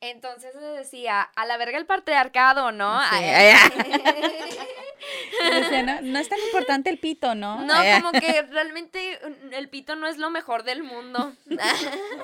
Entonces le decía, a la verga el patriarcado, ¿no? Sí, Ay, Decía, no, no es tan importante el pito, ¿no? No, Ay, como que realmente mm, el pito no es lo mejor del mundo. Está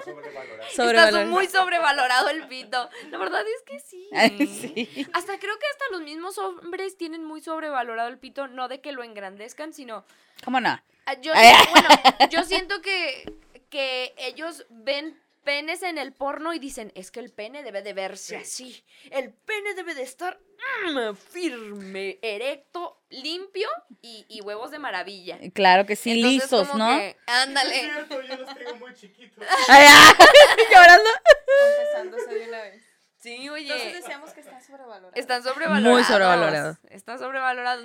sobrevalorado. Está muy sobrevalorado el pito. La verdad es que sí. Ay, sí. Hasta creo que hasta los mismos hombres tienen muy sobrevalorado el pito, no de que lo engrandezcan, sino ¿Cómo no? Ah, Yo, Ay. bueno, yo siento que, que ellos ven penes en el porno y dicen, es que el pene debe de verse así. El pene debe de estar mm, firme, erecto, limpio y, y huevos de maravilla. Claro que sí, Entonces, lisos, como ¿no? que, Es ándale. cierto, yo los tengo muy chiquitos. Ay, ay, llorando. Confesándose de una vez. Sí, Entonces oye. decíamos que está sobrevalorado. Están sobrevalorados. Muy sobrevalorados. Están sobrevalorados.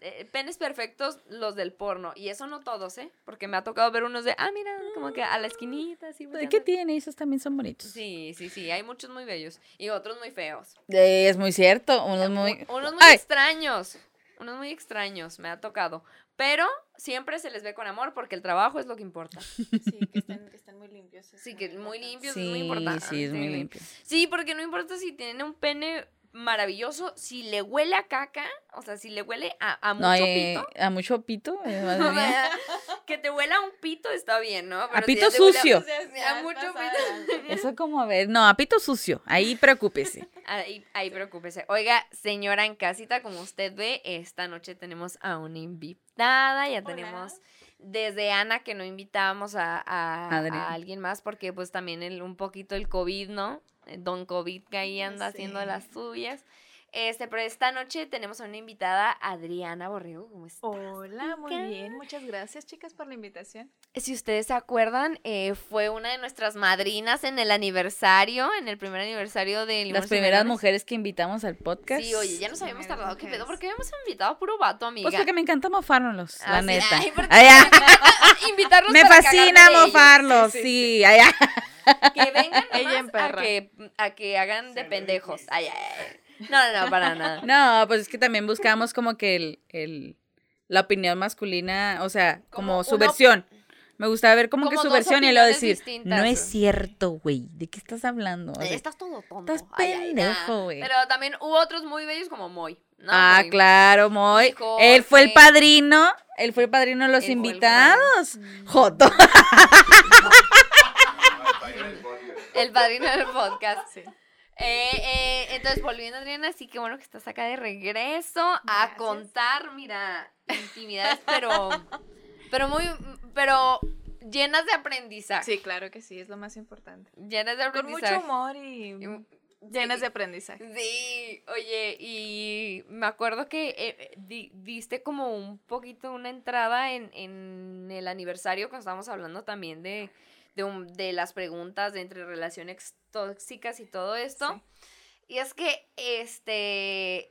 Eh, Penes perfectos los del porno. Y eso no todos, ¿eh? Porque me ha tocado ver unos de, ah, mira, como que a la esquinita, así. ¿De qué tiene? Esos también son bonitos. Sí, sí, sí. Hay muchos muy bellos. Y otros muy feos. Eh, Es muy cierto. Unos muy. Unos muy Ay. extraños. Unos muy extraños, me ha tocado. Pero siempre se les ve con amor porque el trabajo es lo que importa. Sí, que estén, que estén muy limpios. Sí, que muy importante. limpios es muy Sí, importante. sí, es muy limpio. Sí, porque no importa si tiene un pene maravilloso, si le huele a caca, o sea, si le huele a, a mucho No, eh, pito. a mucho pito. eh, que te huela a un pito está bien, ¿no? Pero si pito huele sucio. O sea, ya A mucho pito. Eso como a ver. No, a pito sucio. Ahí preocúpese. Ahí, ahí preocúpese. Oiga, señora en casita, como usted ve, esta noche tenemos a una invitada. Ya Hola. tenemos desde Ana que no invitábamos a, a- a alguien más porque pues también el, un poquito el COVID, ¿no? Eh, Don COVID que ahí anda haciendo las suyas. Este, pero esta noche tenemos a una invitada, Adriana Borrego. ¿Cómo está? Hola, muy bien. Muchas gracias, chicas, por la invitación. Si ustedes se acuerdan, eh, fue una de nuestras madrinas en el aniversario, en el primer aniversario de Las primeras mujeres que invitamos al podcast. Sí, oye, ya nos habíamos Primeras tardado. ¿Qué pedo? ¿Por qué habíamos invitado a puro vato, amiga? Pues porque me encanta mofarnos, Ah, la sí, neta. ay, porque Ay, ay, invitarlos me para fascina mofarlos, Sí, sí. sí. Que vengan Ella nomás en a que, a que hagan de pendejos. Ay, ay, ay. No, no, no, para nada. No, pues es que también buscamos como que el, el- la opinión masculina, o sea, como, Como su uno- versión. Me gusta ver como, que Como su dos versión y luego decir, distintas. no es cierto, güey, ¿de qué estás hablando? O sea, Estás todo tonto. estás pendejo, güey. Pero también hubo otros muy bellos como Moy. ¿no? ah, Moy. claro, Moy. Hijo, él fue el padrino, él fue el padrino de los Él invitados. Joto. El padrino del podcast. Sí. Eh, eh, entonces, volviendo, Adriana, sí que bueno que estás acá de regreso a contar, mira, intimidades, pero, pero muy, pero llenas de aprendizaje. Sí, claro que sí, es lo más importante. Llenas de Con aprendizaje. mucho humor y Y- llenas sí. de aprendizaje. Sí, oye, y me acuerdo que eh, di- diste como un poquito una entrada en, en el aniversario cuando estábamos hablando también de, de, un- de las preguntas de entre relaciones tóxicas y todo esto. Y es que, este,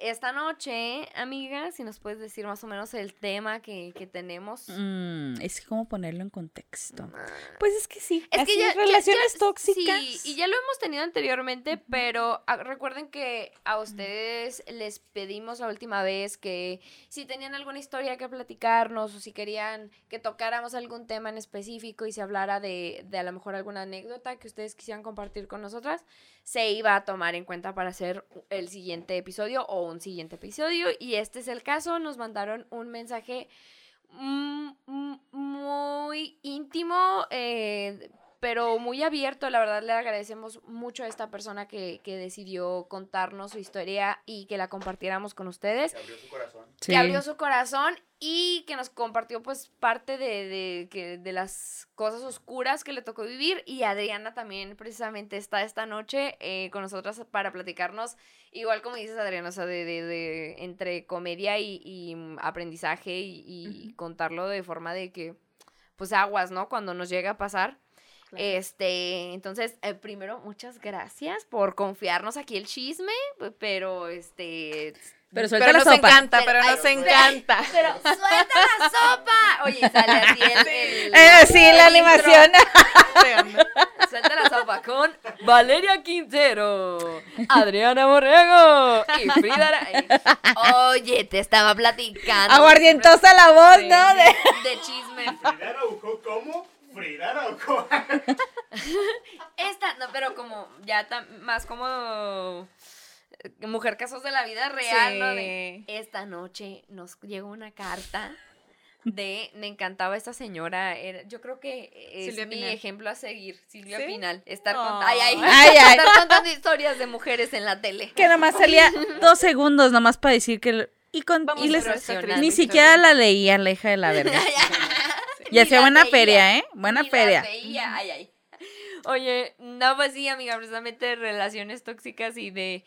esta noche, amiga, si nos puedes decir más o menos el tema que, que tenemos. Mm, es que cómo ponerlo en contexto. Pues es que sí. Es así, que ya, relaciones ya- tóxicas. Sí, y ya lo hemos tenido anteriormente, pero ah, recuerden que a ustedes les pedimos la última vez que si tenían alguna historia que platicarnos o si querían que tocáramos algún tema en específico y se hablara de, de a lo mejor alguna anécdota que ustedes quisieran compartir con nosotras, se iba a tomar en cuenta para hacer el siguiente episodio o un siguiente episodio. Y este es el caso, nos mandaron un mensaje mm, mm, muy íntimo, eh, pero muy abierto. La verdad le agradecemos mucho a esta persona que, que decidió contarnos su historia y que la compartiéramos con ustedes. Se abrió su corazón. Sí. Que abrió su corazón y que nos compartió pues parte de, de, que, de las cosas oscuras que le tocó vivir. Y Adriana también precisamente está esta noche eh, con nosotras para platicarnos, igual como dices Adriana, o sea, de, de, de- entre comedia y, y, mm, aprendizaje y, y contarlo de forma de que pues aguas, ¿no? Cuando nos llega a pasar. Claro. Este, entonces, eh, primero, muchas gracias por confiarnos aquí el chisme, pero este... Pero suelta Pero la nos sopa. encanta, pero nos pero- encanta. Pero suelta la sopa. Oye, sale así el, el- Eh, sí, la intro. animación. Suelta la sopa con Valeria Quintero, Adriana Borrego y Frida. Ara- Oye, te estaba platicando. Aguardientosa la voz, Sí, ¿no? De- de chisme. Frida Araujo, ¿cómo? Frida Araujo. Esta, no, pero como ya tam- más como eh, mujer casos de la vida real, ¿no? De, esta noche nos llegó una carta de, me encantaba esta señora, era- yo creo que es Silvia mi Pinal. ejemplo a seguir, Silvia ¿Sí? Pinal, estar, Oh. cont- ay, ay, Ay, ay. estar contando historias de mujeres en la tele. Que nomás salía dos segundos nomás para decir que... Y, con, y les- ni siquiera la leía la hija de la verga. Y hacía buena veía, feria, ¿eh? Buena feria. veía, ay, ay. Oye, no, pues sí, amiga, precisamente de relaciones tóxicas y de,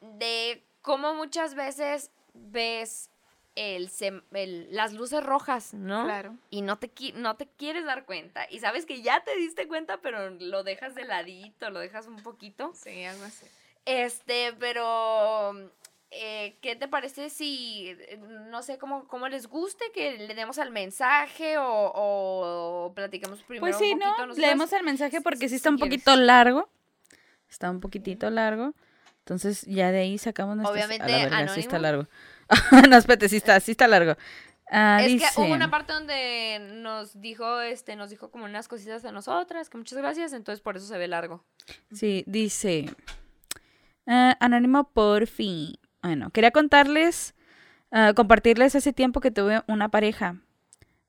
de cómo muchas veces ves el, el- las luces rojas, ¿no? Claro. Y no te, no te quieres dar cuenta. Y sabes que ya te diste cuenta, pero lo dejas de ladito, lo dejas un poquito. Sí, algo así. Este, pero eh, ¿qué te parece si, eh, no sé, cómo, cómo les guste que le demos al mensaje o, o platiquemos primero Pues sí, un poquito. Leemos el mensaje porque sí está si un quieres. poquito largo. Está un poquitito largo. Entonces ya de ahí sacamos nuestras... Obviamente, a la verga, sí está largo. no, espérate, sí está, sí está largo. Ah, Es dice, que hubo una parte donde nos dijo, este, nos dijo como unas cositas a nosotras, que muchas gracias, entonces por eso se ve largo. Sí, dice... ah, anónimo por fin. Bueno, quería contarles, ah, compartirles hace tiempo que tuve una pareja.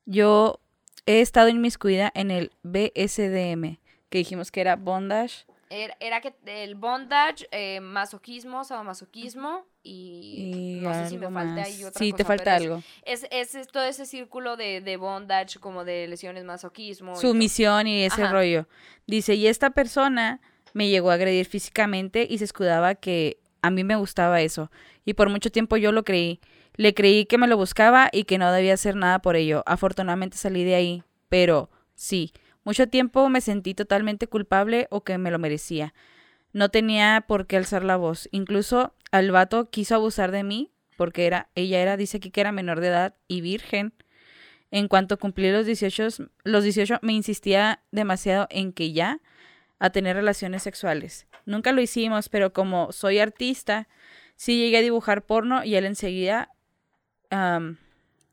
Yo he estado inmiscuida en el BSDM, que dijimos que era bondage Era, era que el bondage, eh, masoquismo, sadomasoquismo y, y no sé si me falta ahí otra Sí, te falta algo. Es, es, es todo ese círculo de, de bondage, como de lesiones masoquismo. y. Sumisión y ese Ajá. rollo. Dice, y esta persona me llegó a agredir físicamente y se escudaba que a mí me gustaba eso. Y por mucho tiempo yo lo creí. Le creí que me lo buscaba y que no debía hacer nada por ello. Afortunadamente salí de ahí. Pero sí, mucho tiempo me sentí totalmente culpable o que me lo merecía. No tenía por qué alzar la voz. Incluso al vato quiso abusar de mí porque era, ella era, dice aquí que era menor de edad y virgen. En cuanto cumplí los 18, los 18 me insistía demasiado en que ya a tener relaciones sexuales. Nunca lo hicimos, pero como soy artista, sí llegué a dibujar porno y él enseguida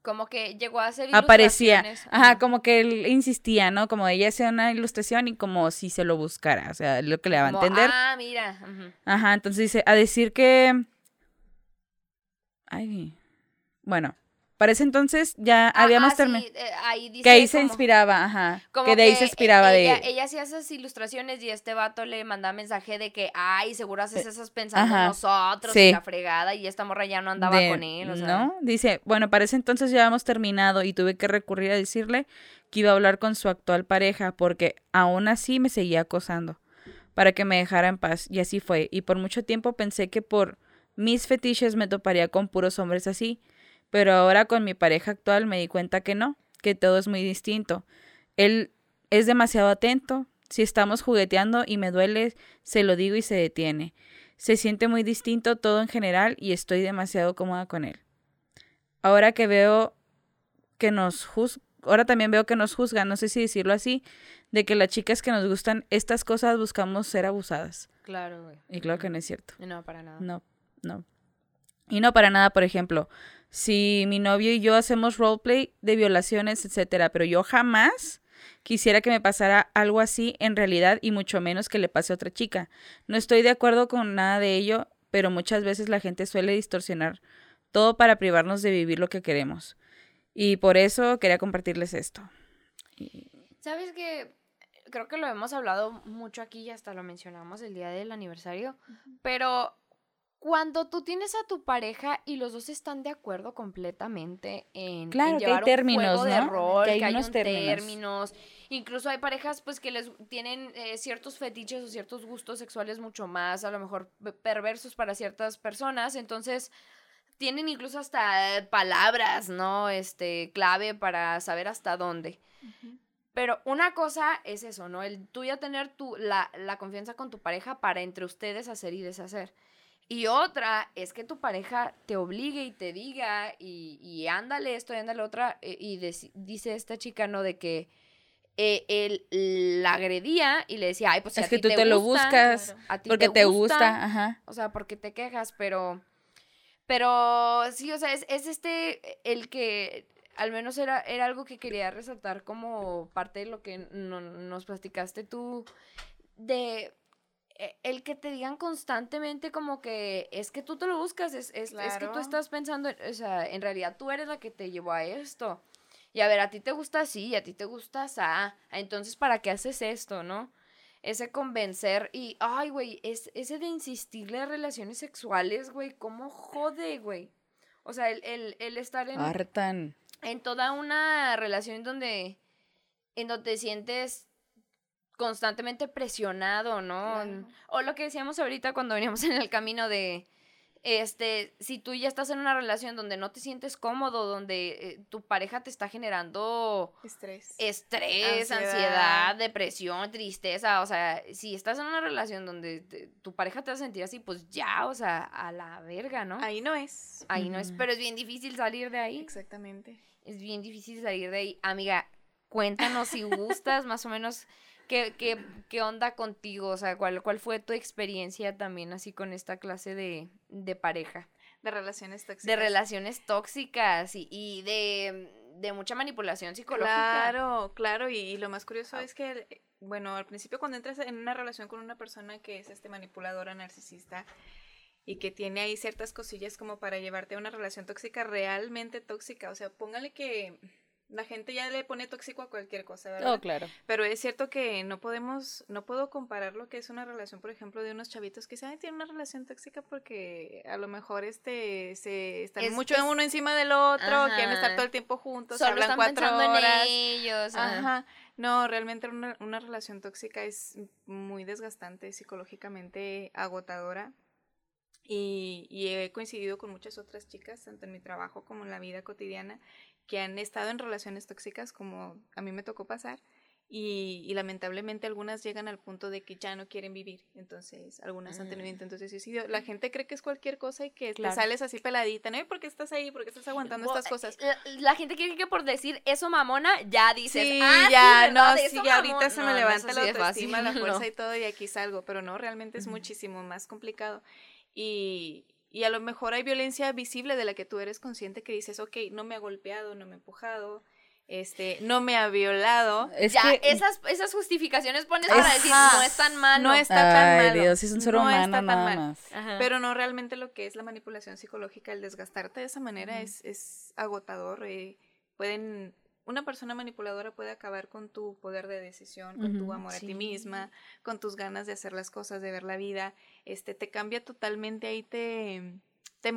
Como que llegó a hacer aparecía. ilustraciones. Ajá, como que él insistía, ¿no? Como ella hacía una ilustración y como si se lo buscara, o sea, lo que le daba a entender. Ah, mira. Ajá, entonces dice, a decir que... Ay, bueno, para ese entonces ya Ah, habíamos ah, terminado. sí, eh, ahí dice Que ahí se inspiraba, ajá. como Que de ahí se que inspiraba ella, de... Ella hacía esas ilustraciones y este vato le mandaba mensaje de que, ay, seguro haces esas pensando en ajá, nosotros sí. y la fregada y esta morra ya no andaba de- con él, o sea. ¿No? Dice, bueno, para ese entonces ya habíamos terminado y tuve que recurrir a decirle que iba a hablar con su actual pareja porque aún así me seguía acosando para que me dejara en paz y así fue. Y por mucho tiempo pensé que por mis fetiches me toparía con puros hombres así, pero ahora con mi pareja actual me di cuenta que no, que todo es muy distinto. Él es demasiado atento. Si estamos jugueteando y me duele, se lo digo y se detiene. Se siente muy distinto todo en general y estoy demasiado cómoda con él. Ahora que veo que nos juz- ahora también veo que nos juzgan, no sé si decirlo así, de que las chicas que nos gustan estas cosas buscamos ser abusadas. Claro, güey. Y claro que no es cierto. No, para nada. No, no. Y no para nada, por ejemplo, si mi novio y yo hacemos roleplay de violaciones, etcétera, pero yo jamás quisiera que me pasara algo así en realidad y mucho menos que le pase a otra chica. No estoy de acuerdo con nada de ello, pero muchas veces la gente suele distorsionar todo para privarnos de vivir lo que queremos. Y por eso quería compartirles esto. ¿Sabes que Creo que lo hemos hablado mucho aquí y hasta lo mencionamos el día del aniversario, pero cuando tú tienes a tu pareja y los dos están de acuerdo completamente en, en Claro, que hay llevar un términos, juego de rol, Que hay que hay unos un términos. términos. Incluso hay parejas pues que les tienen eh, ciertos fetiches o ciertos gustos sexuales mucho más, a lo mejor pe- perversos para ciertas personas, entonces tienen incluso hasta palabras, ¿no? Este, clave para saber hasta dónde. Pero una cosa es eso, ¿no? El tú ya tener tu, la, la confianza con tu pareja para entre ustedes hacer y deshacer. Y otra es que tu pareja te obligue y te diga y, y ándale esto y ándale otra. eh, Y deci- dice esta chica, ¿no? De que eh, él la agredía y le decía, ay, pues si es a que ti tú te, lo gusta, buscas a ti porque te gusta, ajá. o sea, porque te quejas, pero. Pero sí, o sea, es, es este el que al menos era, era algo que quería resaltar como parte de lo que no- nos platicaste tú. de eh, el que te digan constantemente como que es que tú te lo buscas, es, es, es que tú estás pensando, en- o sea, en realidad tú eres la que te llevó a esto. Y a ver, a ti te gusta así, y a ti te gusta así, entonces ¿para qué haces esto, no? Ese convencer y, ay, güey, es, ese de insistirle a relaciones sexuales, güey, ¿cómo jode, güey? O sea, el, el, el estar en, Hartan. en toda una relación donde, en donde te sientes constantemente presionado, ¿no? Claro. O lo que decíamos ahorita cuando veníamos en el camino de, este, si tú ya estás en una relación donde no te sientes cómodo, donde eh, tu pareja te está generando Estrés. estrés, ansiedad. Ansiedad. depresión, tristeza, o sea, si estás en una relación donde te- tu pareja te hace sentir así, pues ya, o sea, a la verga, ¿no? Ahí no es. Ahí no es, pero es bien difícil salir de ahí. Exactamente. Es bien difícil salir de ahí. Amiga, cuéntanos si gustas más o menos qué, qué, qué onda contigo, o sea, cuál, cuál fue tu experiencia también así con esta clase de, de pareja, De relaciones tóxicas. de relaciones tóxicas y, y de, de mucha manipulación psicológica. Claro, claro, y, y lo más curioso es que, bueno, al principio cuando entras en una relación con una persona que es este manipuladora, narcisista, y que tiene ahí ciertas cosillas como para llevarte a una relación tóxica, realmente tóxica, o sea, póngale que la gente ya le pone tóxico a cualquier cosa, ¿verdad? Oh, claro. Pero es cierto que no podemos, no puedo comparar lo que es una relación, por ejemplo, de unos chavitos que saben tienen una relación tóxica porque a lo mejor este se están Es- mucho es- uno encima del otro, quieren estar todo el tiempo juntos, Solo hablan están cuatro pensando horas. en ellos. ajá. Ajá. No, realmente una, una relación tóxica es muy desgastante, psicológicamente agotadora. Y, y he coincidido con muchas otras chicas, tanto en mi trabajo como en la vida cotidiana, que han estado en relaciones tóxicas como a mí me tocó pasar. Y, y lamentablemente algunas llegan al punto de que ya no quieren vivir. Entonces, algunas han tenido Mm. intentos de suicidio. La gente cree que es cualquier cosa y que Claro. te sales así peladita, ¿no? ¿Y por qué estás ahí? ¿Por qué estás aguantando estas cosas? La, la gente quiere que por decir eso mamona, ya dices, Sí, ah, ya, no, sí, ya ahorita mamón". se No, me no levanta la así de autoestima, la fuerza no. y todo, y aquí salgo, pero no, realmente es muchísimo más complicado. Y, y a lo mejor hay violencia visible de la que tú eres consciente que dices, ok, no me ha golpeado, no me ha empujado, este, no me ha violado. Es ya, que esas, esas justificaciones pones para decir, no es tan malo. No está tan Ay, malo. Dios, es un ser no está tan mal. más. Pero no realmente lo que es la manipulación psicológica, el desgastarte de esa manera es, es agotador. eh, pueden, una persona manipuladora puede acabar con tu poder de decisión, con tu amor a ti misma, con tus ganas de hacer las cosas, de ver la vida. Este te cambia totalmente ahí te te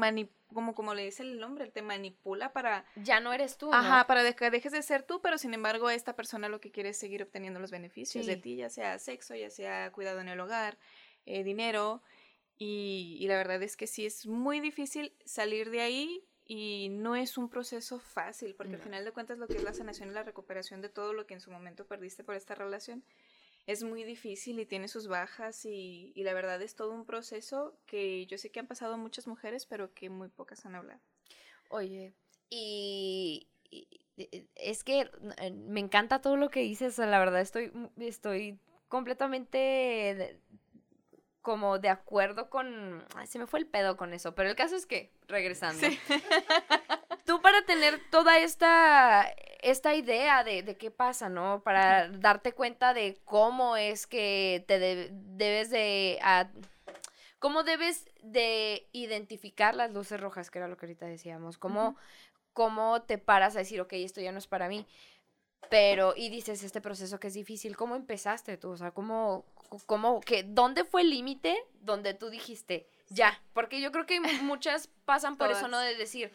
como como le dice el nombre, te manipula para ya no eres tú, ¿no? Ajá, para de- que dejes de ser tú, pero sin embargo esta persona lo que quiere es seguir obteniendo los beneficios de ti, ya sea sexo, ya sea cuidado en el hogar, eh, dinero. Y, y la verdad es que sí es muy difícil salir de ahí y no es un proceso fácil, porque al No. final de cuentas lo que es la sanación y la recuperación de todo lo que en su momento perdiste por esta relación es muy difícil y tiene sus bajas y, y la verdad es todo un proceso que yo sé que han pasado muchas mujeres, pero que muy pocas han hablado. Oye, y, y- es que eh, me encanta todo lo que dices, la verdad estoy, mu- estoy completamente como de acuerdo con... ay, se me fue el pedo con eso, pero el caso es que, regresando, Sí. tú para tener toda esta, esta idea de, de qué pasa, ¿no? Para darte cuenta de cómo es que te de- debes de... a- cómo debes de identificar las luces rojas, que era lo que ahorita decíamos, cómo, cómo te paras a decir, ok, esto ya no es para mí. Pero, y dices, este proceso que es difícil, ¿cómo empezaste tú? O sea, ¿cómo, cómo, que, dónde fue el límite donde tú dijiste, ya? Porque yo creo que muchas pasan por eso, ¿no? De decir,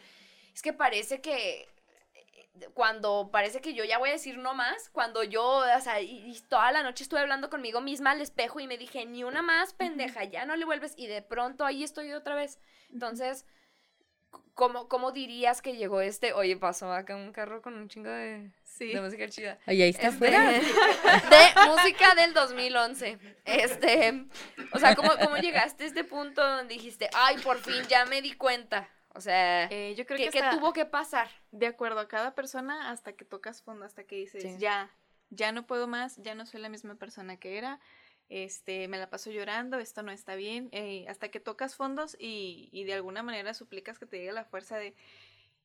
es que parece que eh, cuando parece que yo ya voy a decir no más, cuando yo, o sea, y, y toda la noche estuve hablando conmigo misma al espejo y me dije, ni una más, pendeja, ya no le vuelves, y de pronto ahí estoy otra vez. Entonces, ¿cómo, cómo dirías que llegó este? Oye, pasó acá un carro con un chingo de, Sí. de música chida. Ay, ahí está Este, afuera. de música del 2011. Este, o sea, ¿cómo, ¿cómo llegaste a este punto donde dijiste, ay, por fin ya me di cuenta? O sea, Eh, yo creo ¿qué, que, qué tuvo que pasar? de acuerdo a cada persona hasta que tocas fondo, hasta que dices, Sí. ya, ya no puedo más, ya no soy la misma persona que era, este, me la paso llorando, esto no está bien, eh, hasta que tocas fondos y, y de alguna manera suplicas que te llegue la fuerza de,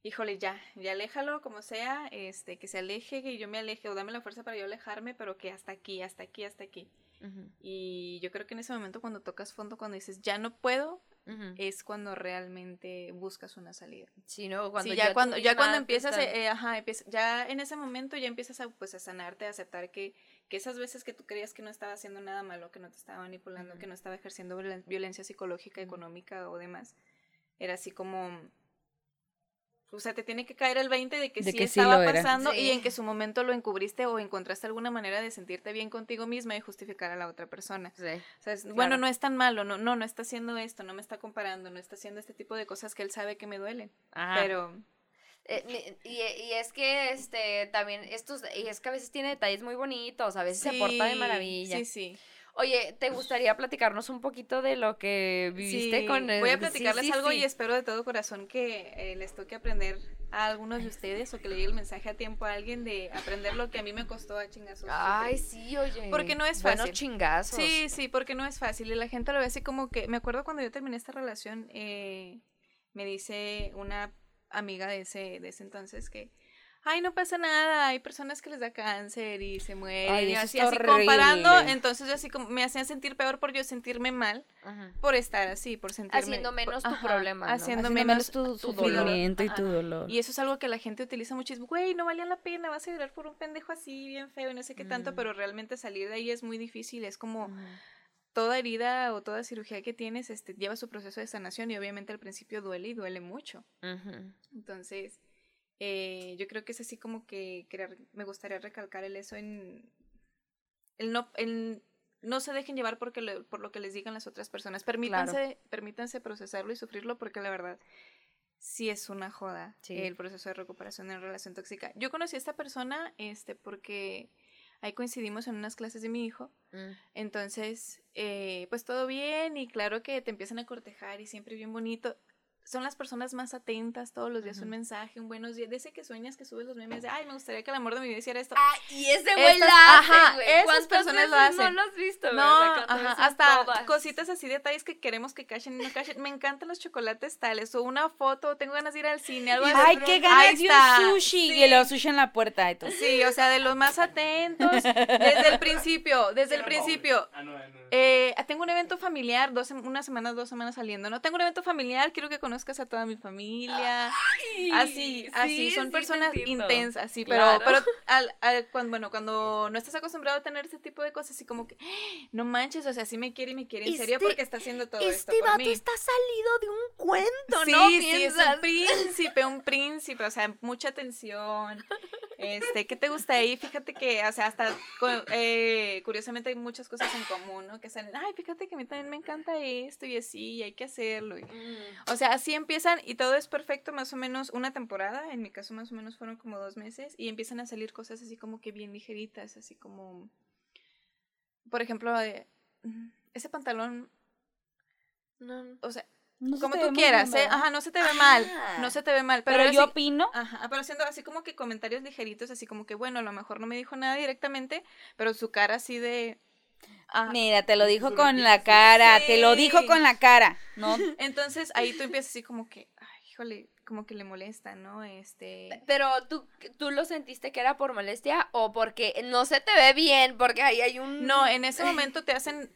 híjole, ya, ya aléjalo como sea, este, que se aleje, que yo me aleje, o dame la fuerza para yo alejarme, pero que hasta aquí, hasta aquí, hasta aquí. Ujú, Y yo creo que en ese momento cuando tocas fondo, cuando dices, ya no puedo, ujú. es cuando realmente buscas una salida. Sí, ¿no? Cuando sí, ya, tú cuando, ya cuando empiezas, eh, ajá, empieza- ya en ese momento ya empiezas a, pues, a sanarte, a aceptar que, que esas veces que tú creías que no estaba haciendo nada malo, que no te estaba manipulando, Ujú. que no estaba ejerciendo violen- violencia psicológica, económica o demás, era así como... O sea, te tiene que caer el 20 de que De sí que estaba pasando y en que su momento lo encubriste o encontraste alguna manera de sentirte bien contigo misma y justificar a la otra persona. Sí. O sea, es, Claro. bueno, no es tan malo, no, no, no está haciendo esto, no me está comparando, no está haciendo este tipo de cosas que él sabe que me duelen. Ajá. Pero Eh, y, y es que este también estos y es que a veces tiene detalles muy bonitos, a veces se porta de maravilla. Sí, sí. Oye, ¿te gustaría platicarnos un poquito de lo que viviste Sí, con el Voy a platicarles sí, algo y espero de todo corazón que eh, les toque aprender a algunos de ustedes o que le llegue el mensaje a tiempo a alguien de aprender lo que a mí me costó a chingazos. Ay, sí, oye. Porque no es fácil. chingazos. Sí, sí, porque no es fácil. Y la gente lo ve así como que. Me acuerdo cuando yo terminé esta relación, eh, me dice una amiga de ese, de ese entonces que. Ay, no pasa nada, hay personas que les da cáncer y se mueren. Ay, y así, así comparando, entonces yo así como me hacían sentir peor por yo sentirme mal, Ajá. por estar así, por sentirme. Haciendo por- menos tu ajá, problema, ¿no? Haciendo, Haciendo menos, tu tu dolor. sufrimiento y tu dolor. Y eso es algo que la gente utiliza mucho. Es, güey, no valía la pena, vas a llorar por un pendejo así, bien feo y no sé qué tanto, Mm. pero realmente salir de ahí es muy difícil. Es como toda herida o toda cirugía que tienes este, lleva su proceso de sanación y obviamente al principio duele y duele mucho. Entonces, eh, yo creo que es así como que querer- me gustaría recalcar el eso en el no, el no se dejen llevar porque lo- por lo que les digan las otras personas. Permítanse, permítanse procesarlo y sufrirlo porque la verdad sí es una joda Sí. el proceso de recuperación en relación tóxica. Yo conocí a esta persona este porque ahí coincidimos en unas clases de mi hijo. Mm. Entonces, eh, pues todo bien y claro que te empiezan a cortejar y siempre bien bonito. Son las personas más atentas, todos los días un mensaje, un buenos días. De ese que sueñas que subes los memes de, ay, me gustaría que el amor de mi vida hiciera esto. Ah, y ese güey la ajá, hace, esas ¿Cuántas personas lo veces No hacen. lo has visto, No, ajá, hasta todas. cositas así, detalles que queremos que cachen y no cachen. Me encantan los chocolates tales, o una foto, tengo ganas de ir al cine, algo así. Ay, qué ganas de un sushi. sí. Y el sushi en la puerta. Y tú, Sí, o sea, de los más atentos, desde el principio, desde el principio. Ah, no, no. Eh, tengo un evento familiar, dos, sem- una semana, dos semanas saliendo, ¿no? Tengo un evento familiar, quiero que conozcas a toda mi familia. así, así, sí, son sí, personas intensas, sí, Claro. pero, pero al, al- cuando, bueno, cuando no estás acostumbrado a tener este tipo de cosas, así como que, "Ah, no manches, o sea, sí me quiere y me quiere en serio Este- porque está haciendo todo esto Este por vato mí. está salido de un cuento, Sí, ¿no? sí, es Piensas. un príncipe, un príncipe, o sea, mucha atención. Este, ¿qué te gusta ahí? Fíjate que, o sea, hasta eh, curiosamente hay muchas cosas en común, ¿no? Que salen, ay, fíjate que a mí también me encanta esto y así, y hay que hacerlo. y- Mm. O sea, así empiezan y todo es perfecto, más o menos una temporada, en mi caso más o menos fueron como dos meses, y empiezan a salir cosas así como que bien ligeritas, así como, por ejemplo, eh, ese pantalón, No. o sea, no se como te tú quieras, ¿eh? Ajá, no se te ve mal, Ah. no se te ve mal, pero, yo así- opino. Ajá, pero haciendo así como que comentarios ligeritos, así como que, bueno, a lo mejor no me dijo nada directamente, pero su cara así de... ah, Mira, te lo dijo con la sí. cara, te lo dijo con la cara, ¿no? Entonces ahí tú empiezas así como que, ay, híjole, como que le molesta, ¿no? Este... Pero ¿tú, tú lo sentiste que era por molestia o porque no se te ve bien, porque ahí hay un... No, en ese momento te hacen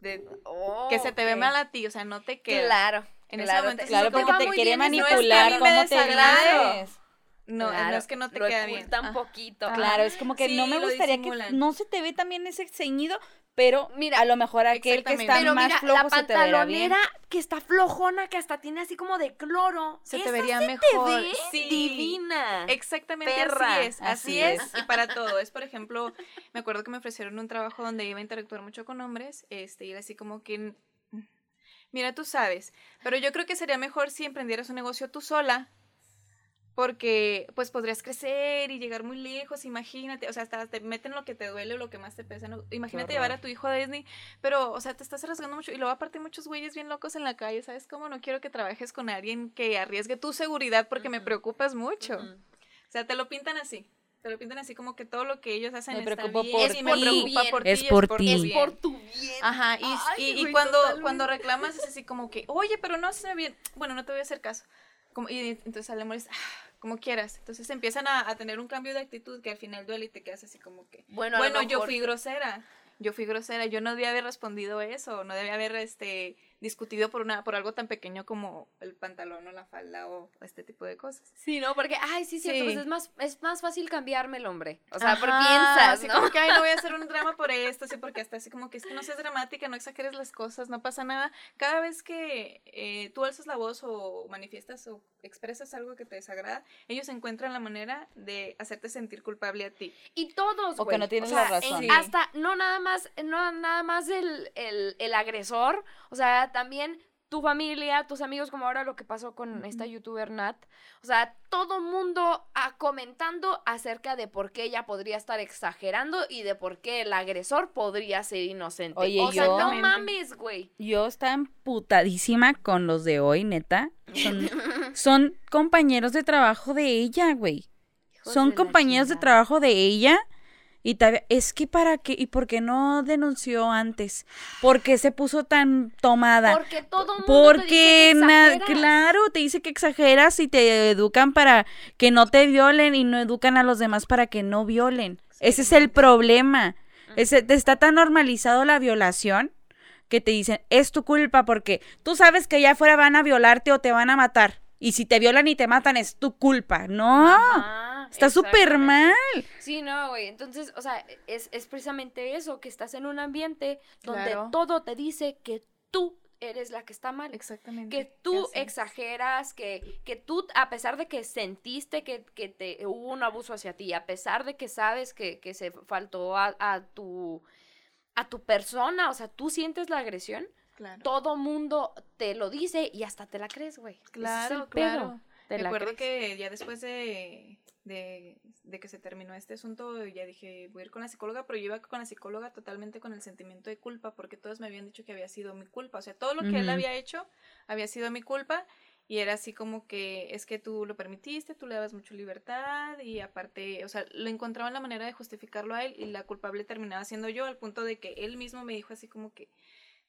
de- Oh, que se te ve ok. mal a ti, o sea, no te queda. Claro. En ese claro, momento te- Claro, porque te quiere bien, no es que a manipular me cómo te vistes. No, Claro, no es que no te lo queda bien. un Ah. poquito. Ajá. Claro, es como que no me gustaría que no se te ve también ese ceñido, pero Mira, a lo mejor aquel que está Pero más mira, flojo la se te verá bien. que está flojona, que hasta tiene así como de cloro. Se te vería se mejor. Te ve Sí. divina. Exactamente Perra. así es, así, Así es. es. y para todo. Es, por ejemplo, me acuerdo que me ofrecieron un trabajo donde iba a interactuar mucho con hombres, este, y era así como que, mm, mira, tú sabes, pero yo creo que sería mejor si emprendieras un negocio tú sola, porque pues podrías crecer y llegar muy lejos, imagínate, o sea, hasta te meten lo que te duele o lo que más te pesa, ¿no? imagínate llevar a tu hijo a Disney, pero, o sea, te estás arriesgando mucho y luego aparte muchos güeyes bien locos en la calle, ¿sabes cómo? No quiero que trabajes con alguien que arriesgue tu seguridad porque me preocupas mucho. O sea, te lo pintan así. Te lo pintan así como que todo lo que ellos hacen Me está bien por y me preocupa por ti. Es por ti. Es por tu bien. Ajá, y, Ay, y- cuando, cuando reclamas es así como que, oye, pero no hace bien. Bueno, no te voy a hacer caso. Como, y entonces al amor es, "Ah, como quieras. Entonces empiezan a, a tener un cambio de actitud que al final duele y te quedas así como que, Bueno, bueno, yo fui grosera. Yo fui grosera, yo no debía haber respondido eso, no debía haber este discutido por una por algo tan pequeño como el pantalón o la falda o este tipo de cosas. Sí, ¿no? Porque, ay, sí, cierto, pues Sí. es más, es más fácil cambiarme el hombre. O sea, porque Ajá, piensas, así ¿no? como que, ay, no voy a hacer un drama por esto, sí, porque hasta así como que es que no seas dramática, no exageres las cosas, no pasa nada. Cada vez que eh, tú alzas la voz o manifiestas o expresas algo que te desagrada, ellos encuentran la manera de hacerte sentir culpable a ti. Y todos, O que no tienes O sea, la razón. en- Sí. Hasta, no nada más, no nada más el, el, el agresor, o sea, también tu familia, tus amigos, como ahora lo que pasó con esta youtuber Nat. O sea, todo mundo ah, comentando acerca de por qué ella podría estar exagerando y de por qué el agresor podría ser inocente. Oye, o sea, yo- no mames, güey. Yo estaba emputadísima con los de hoy, neta. Son, son compañeros de trabajo de ella, güey. Son de compañeros de trabajo de ella. Y es que para qué, y por qué no denunció antes, por qué se puso tan tomada, Porque todo mundo porque te dice que na- exageras. claro, te dice que exageras y te educan para que no te violen y no educan a los demás para que no violen. Ese es el problema. Ese, te está tan normalizado la violación que te dicen, es tu culpa porque tú sabes que allá afuera van a violarte o te van a matar. Y si te violan y te matan es tu culpa. No, Ajá, está súper mal. Sí, no, güey. Entonces, o sea, es, es precisamente eso, que estás en un ambiente donde Claro. todo te dice que tú eres la que está mal. Exactamente. Que tú exageras, que, que tú, a pesar de que sentiste que, que te hubo un abuso hacia ti, a pesar de que sabes que, que se faltó a, a tu a tu persona, o sea, tú sientes la agresión, Claro. todo mundo te lo dice y hasta te la crees, güey. Ese es Claro, el claro. Recuerdo crees. que ya después de, de, de que se terminó este asunto, ya dije, voy a ir con la psicóloga, pero yo iba con la psicóloga totalmente con el sentimiento de culpa, porque todos me habían dicho que había sido mi culpa. O sea, todo lo que él Ujú. había hecho había sido mi culpa. Y era así como que es que tú lo permitiste, tú le dabas mucha libertad y aparte, o sea, lo encontraban la manera de justificarlo a él y la culpable terminaba siendo yo al punto de que él mismo me dijo así como que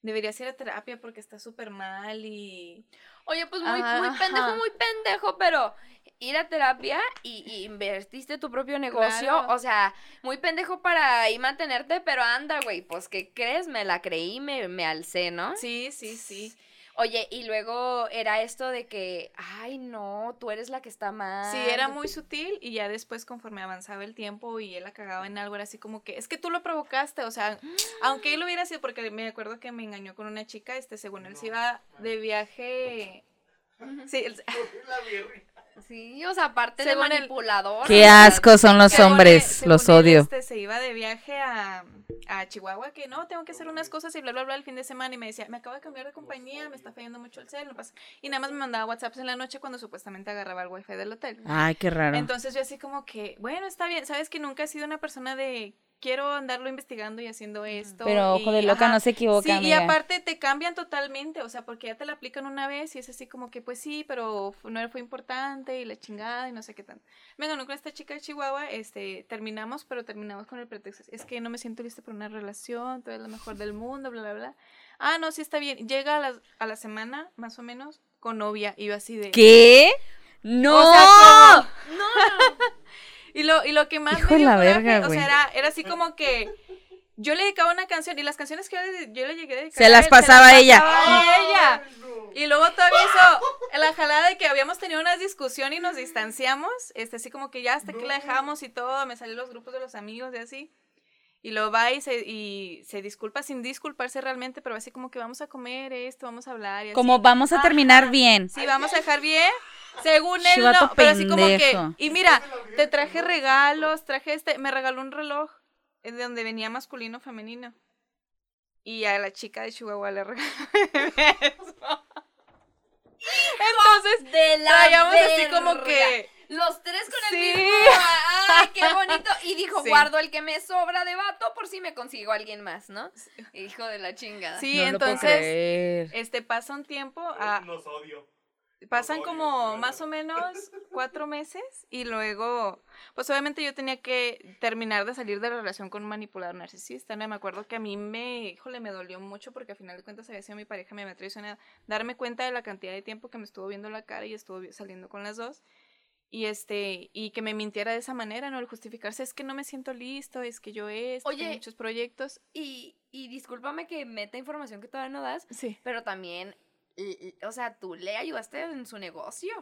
deberías ir a terapia porque está súper mal y Oye, pues muy, Ajá, muy pendejo, ajá. muy pendejo, pero ir a terapia y, y invertiste tu propio negocio, Claro. o sea, muy pendejo para ahí mantenerte, pero anda, güey, pues ¿qué crees? Me la creí, me, me alcé, ¿no? sí, sí, sí. Oye, y luego era esto de que, ay, no, tú eres la que está mal. Sí, era muy sutil y ya después conforme avanzaba el tiempo y él la cagaba en algo, era así como que, es que tú lo provocaste, o sea, aunque él hubiera sido, porque me acuerdo que me engañó con una chica, este, según él se iba de viaje, sí, él-. Sí, o sea, aparte de el- manipulador. Qué o sea, asco son los según hombres, según los odio. este, se iba de viaje a, a Chihuahua, que no, tengo que hacer unas cosas y bla, bla, bla el fin de semana y me decía, me acabo de cambiar de compañía, me está fallando mucho el cel, no pasa, y nada más me mandaba WhatsApps en la noche cuando supuestamente agarraba el wifi del hotel. Ay, qué raro. Entonces yo así como que, bueno, está bien, sabes que nunca he sido una persona de quiero andarlo investigando y haciendo esto. Pero ojo de loca ajá. no se equivoca, Sí, y aparte te cambian totalmente, o sea, porque ya te la aplican una vez y es así como que, pues sí, pero no fue importante y la chingada y no sé qué tanto. Me ganó con esta chica de Chihuahua, este, terminamos, pero terminamos con el pretexto, es que no me siento lista para una relación, tú eres la mejor del mundo, bla, bla, bla. Ah, no, sí está bien. Llega a la, a la semana, más o menos, con novia y yo así de... ¿Qué? ¡No! O sea, Y lo, y lo que más Hijo me de dio la coraje, verga, o sea, era, era así como que yo le dedicaba una canción y las canciones que yo le, yo le llegué a dedicar Se las pasaba a ella. pasaba a ella. Y luego todavía hizo la jalada de que habíamos tenido una discusión y nos distanciamos, este así como que ya hasta que la dejamos y todo, me salieron los grupos de los amigos y así. Y lo va y se, y se disculpa sin disculparse realmente, pero así como que vamos a comer esto, vamos a hablar y así. Como vamos a Ajá. terminar bien. Sí, vamos a dejar bien. Según él, Chivato no, pero así como que. Y mira, te traje regalos, traje este. Me regaló un reloj eh, de donde venía masculino, femenino. Y a la chica de Chihuahua le regaló eso. Entonces, de la traíamos así como verga. que. Los tres con el Sí. mismo. Ay, qué bonito. Y dijo, Sí. guardo el que me sobra de vato por si me consigo alguien más, ¿no? Hijo de la chingada. Sí, No lo puedo entonces. creer. Este pasa un tiempo. ah, Los odio. pasan como más o menos cuatro meses y luego, pues obviamente yo tenía que terminar de salir de la relación con un manipulador narcisista, ¿no? Me acuerdo que a mí me, híjole, me dolió mucho porque al final de cuentas había sido mi pareja, me había traicionado, darme cuenta de la cantidad de tiempo que me estuvo viendo la cara y estuvo saliendo con las dos. Y este, y que me mintiera de esa manera, ¿no? El justificarse es que no me siento listo, es que yo es, Oye. muchos proyectos. Y, y discúlpame que meta información que todavía no das, Sí. pero también, o sea, tú le ayudaste en su negocio.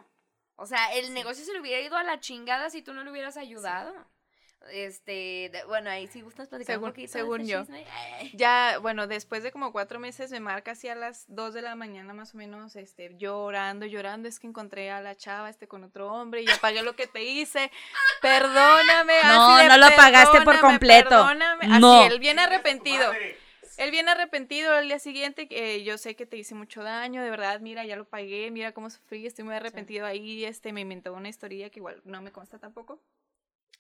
O sea, el negocio se le hubiera ido a la chingada si tú no le hubieras ayudado. Este, de- bueno, ahí sí gustas platicar Según- un poquito. según este yo. chisme? Ay. Ya, bueno, después de como cuatro meses me marca así a las dos de la mañana más o menos, este, llorando, llorando, es que encontré a la chava este con otro hombre y ya pagué lo que te hice, perdóname. No, así de, no lo pagaste por "Perdóname, completo". perdóname". Así, No. él viene arrepentido. Él viene arrepentido al día siguiente, que yo sé que te hice mucho daño, de verdad, mira, ya lo pagué, mira cómo sufrí, estoy muy arrepentido ahí, este, me inventó una historia que igual no me consta tampoco.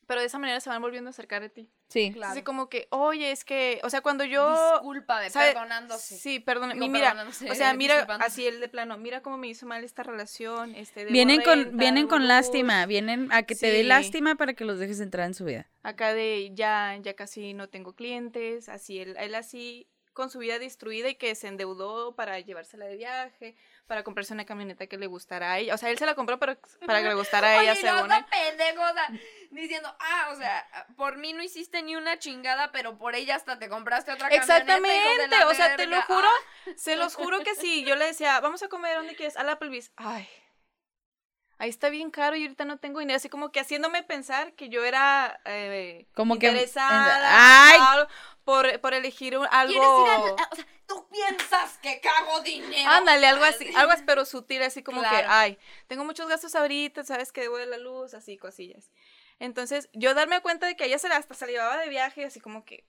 Pero de esa manera se van volviendo a acercar de ti. Sí. Claro. Así como que, oye, es que, o sea, cuando yo... Disculpa de ¿sabe? perdonándose. Sí, perdón. Digo, mira, perdonándose, o sea, mira, así el de plano, mira cómo me hizo mal esta relación, este, debo Vienen con, renta, vienen con lástima, vienen a que te dé lástima para que los dejes entrar en su vida. Acá de ya, ya casi no tengo clientes, así él, él así con su vida destruida y que se endeudó para llevársela de viaje, para comprarse una camioneta que le gustara a ella. O sea, él se la compró para, para que le gustara a ella, Oye, y no, según está él. pendejo, o sea, diciendo, ah, o sea, por mí no hiciste ni una chingada, pero por ella hasta te compraste otra camioneta, Exactamente, o sea, te lo juro, Ah, se los juro que sí. Yo le decía, vamos a comer, ¿dónde quieres? Al Applebee's. Ay, ahí está bien caro y ahorita no tengo dinero. Así como que haciéndome pensar que yo era eh, Como que- interesada Ay. Por, por elegir un- ¿Quieres ir algo... a- o sea, tú piensas que cago dinero. Ándale, algo así, algo así, pero sutil, así como que, ay, tengo muchos gastos ahorita, sabes que debo de la luz, así, cosillas. Entonces, yo darme cuenta de que ella se la, hasta se la llevaba de viaje, así como que,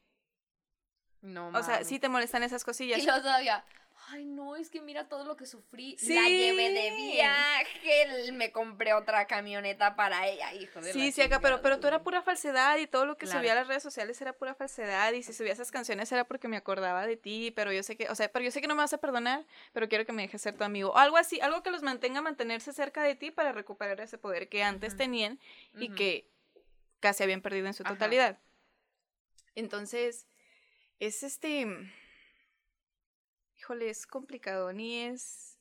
No, o sea, sí te molestan esas cosillas. Y yo todavía, ay, no, es que mira todo lo que sufrí. La llevé de viaje, me compré otra camioneta para ella, hijo de Sí, sí, acá, pero, pero tú era pura falsedad y todo lo que Claro. subía a las redes sociales era pura falsedad y si subía esas canciones era porque me acordaba de ti, pero yo sé que, o sea, pero yo sé que no me vas a perdonar, pero quiero que me dejes ser tu amigo. O algo así, algo que los mantenga mantenerse cerca de ti para recuperar ese poder que antes tenían y que casi habían perdido en su Ajá. totalidad. Entonces, es este, híjole, es complicado, ni es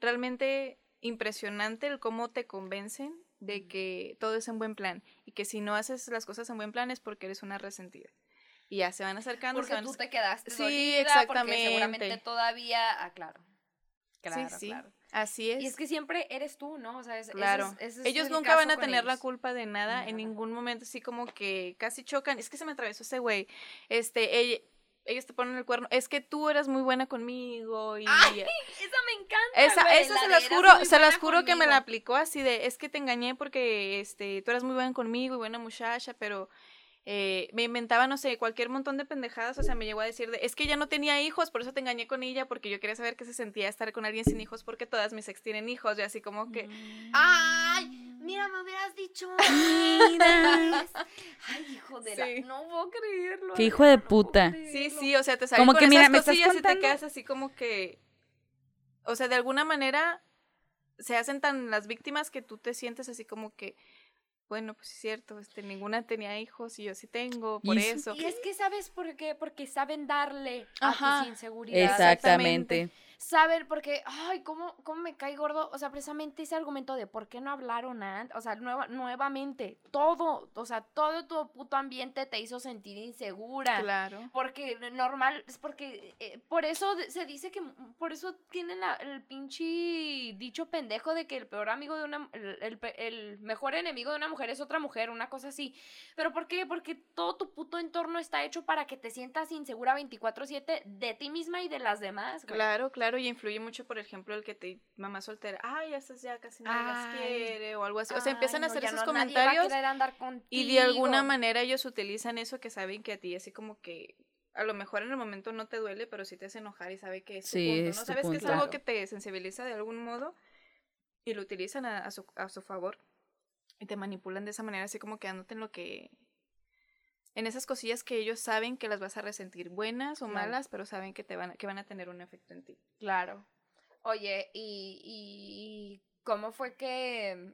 realmente impresionante el cómo te convencen de que todo es en buen plan y que si no haces las cosas en buen plan es porque eres una resentida. Y ya se van acercando. se Porque van tú te quedaste Sí, dolida, exactamente. Porque seguramente todavía, ah, claro. Claro, sí, sí, claro. así es. Y es que siempre eres tú, ¿no? O sea, es, ese Claro. es- ese es ellos el nunca van a tener la ellos. culpa de nada, Nada. en ningún momento así como que casi chocan. Es que se me atravesó ese güey. Este, ella- ellos te ponen el cuerno. Es que tú eras muy buena conmigo y Ay, Esa me encanta. esa, güey, esa la se las juro, se las juro que me la aplicó así de, es que te engañé porque este, tú eras muy buena conmigo y buena muchacha, pero eh, me inventaba, no sé, cualquier montón de pendejadas, o sea, me llegó a decir de, es que ya no tenía hijos, por eso te engañé con ella, porque yo quería saber qué se sentía estar con alguien sin hijos, porque todas mis ex tienen hijos, y así como que, Ay, mira, me hubieras dicho. Mira. Ay, hijo de Sí. la. No puedo creerlo. Qué hijo de no puta. Sí, sí, o sea, te salen Como con que, mira, ¿me estás y te contando? quedas así como que, o sea, de alguna manera se hacen tan las víctimas que tú te sientes así como que, bueno, pues es cierto, este, ninguna tenía hijos y yo sí tengo, por Y- eso. Y es que sabes por qué, porque saben darle a tus inseguridades. Exactamente. Saben, porque, ay, ¿cómo, ¿cómo me cae gordo? O sea, precisamente ese argumento de por qué no hablaron antes, o sea, nueva, nuevamente, todo, o sea, todo tu puto ambiente te hizo sentir insegura. Claro. Porque normal, es porque eh, por eso se dice que, mm, por eso tienen la- el pinche dicho pendejo de que el peor amigo de una, el, el el mejor enemigo de una mujer es otra mujer, una cosa así. ¿Pero por qué? Porque todo tu puto entorno está hecho para que te sientas insegura 24/7 de ti misma y de las demás. güey. Claro, claro, y influye mucho, por ejemplo, el que te mamá soltera, ay, estas ya casi nadie las Ay. quiere o algo así. O sea, empiezan a hacer esos no, comentarios y de alguna manera ellos utilizan eso que saben que a ti así como que a lo mejor en el momento no te duele, pero sí te hace enojar y sabe que es tu Sí, punto, es ¿no? tu Sabes que es punto. algo Claro. que te sensibiliza de algún modo y lo utilizan a, a su, a su favor y te manipulan de esa manera así como quedándote en lo que en esas cosillas que ellos saben que las vas a resentir buenas o Claro. malas, pero saben que te van a- que van a tener un efecto en ti. Claro. Oye, y, y ¿cómo fue que,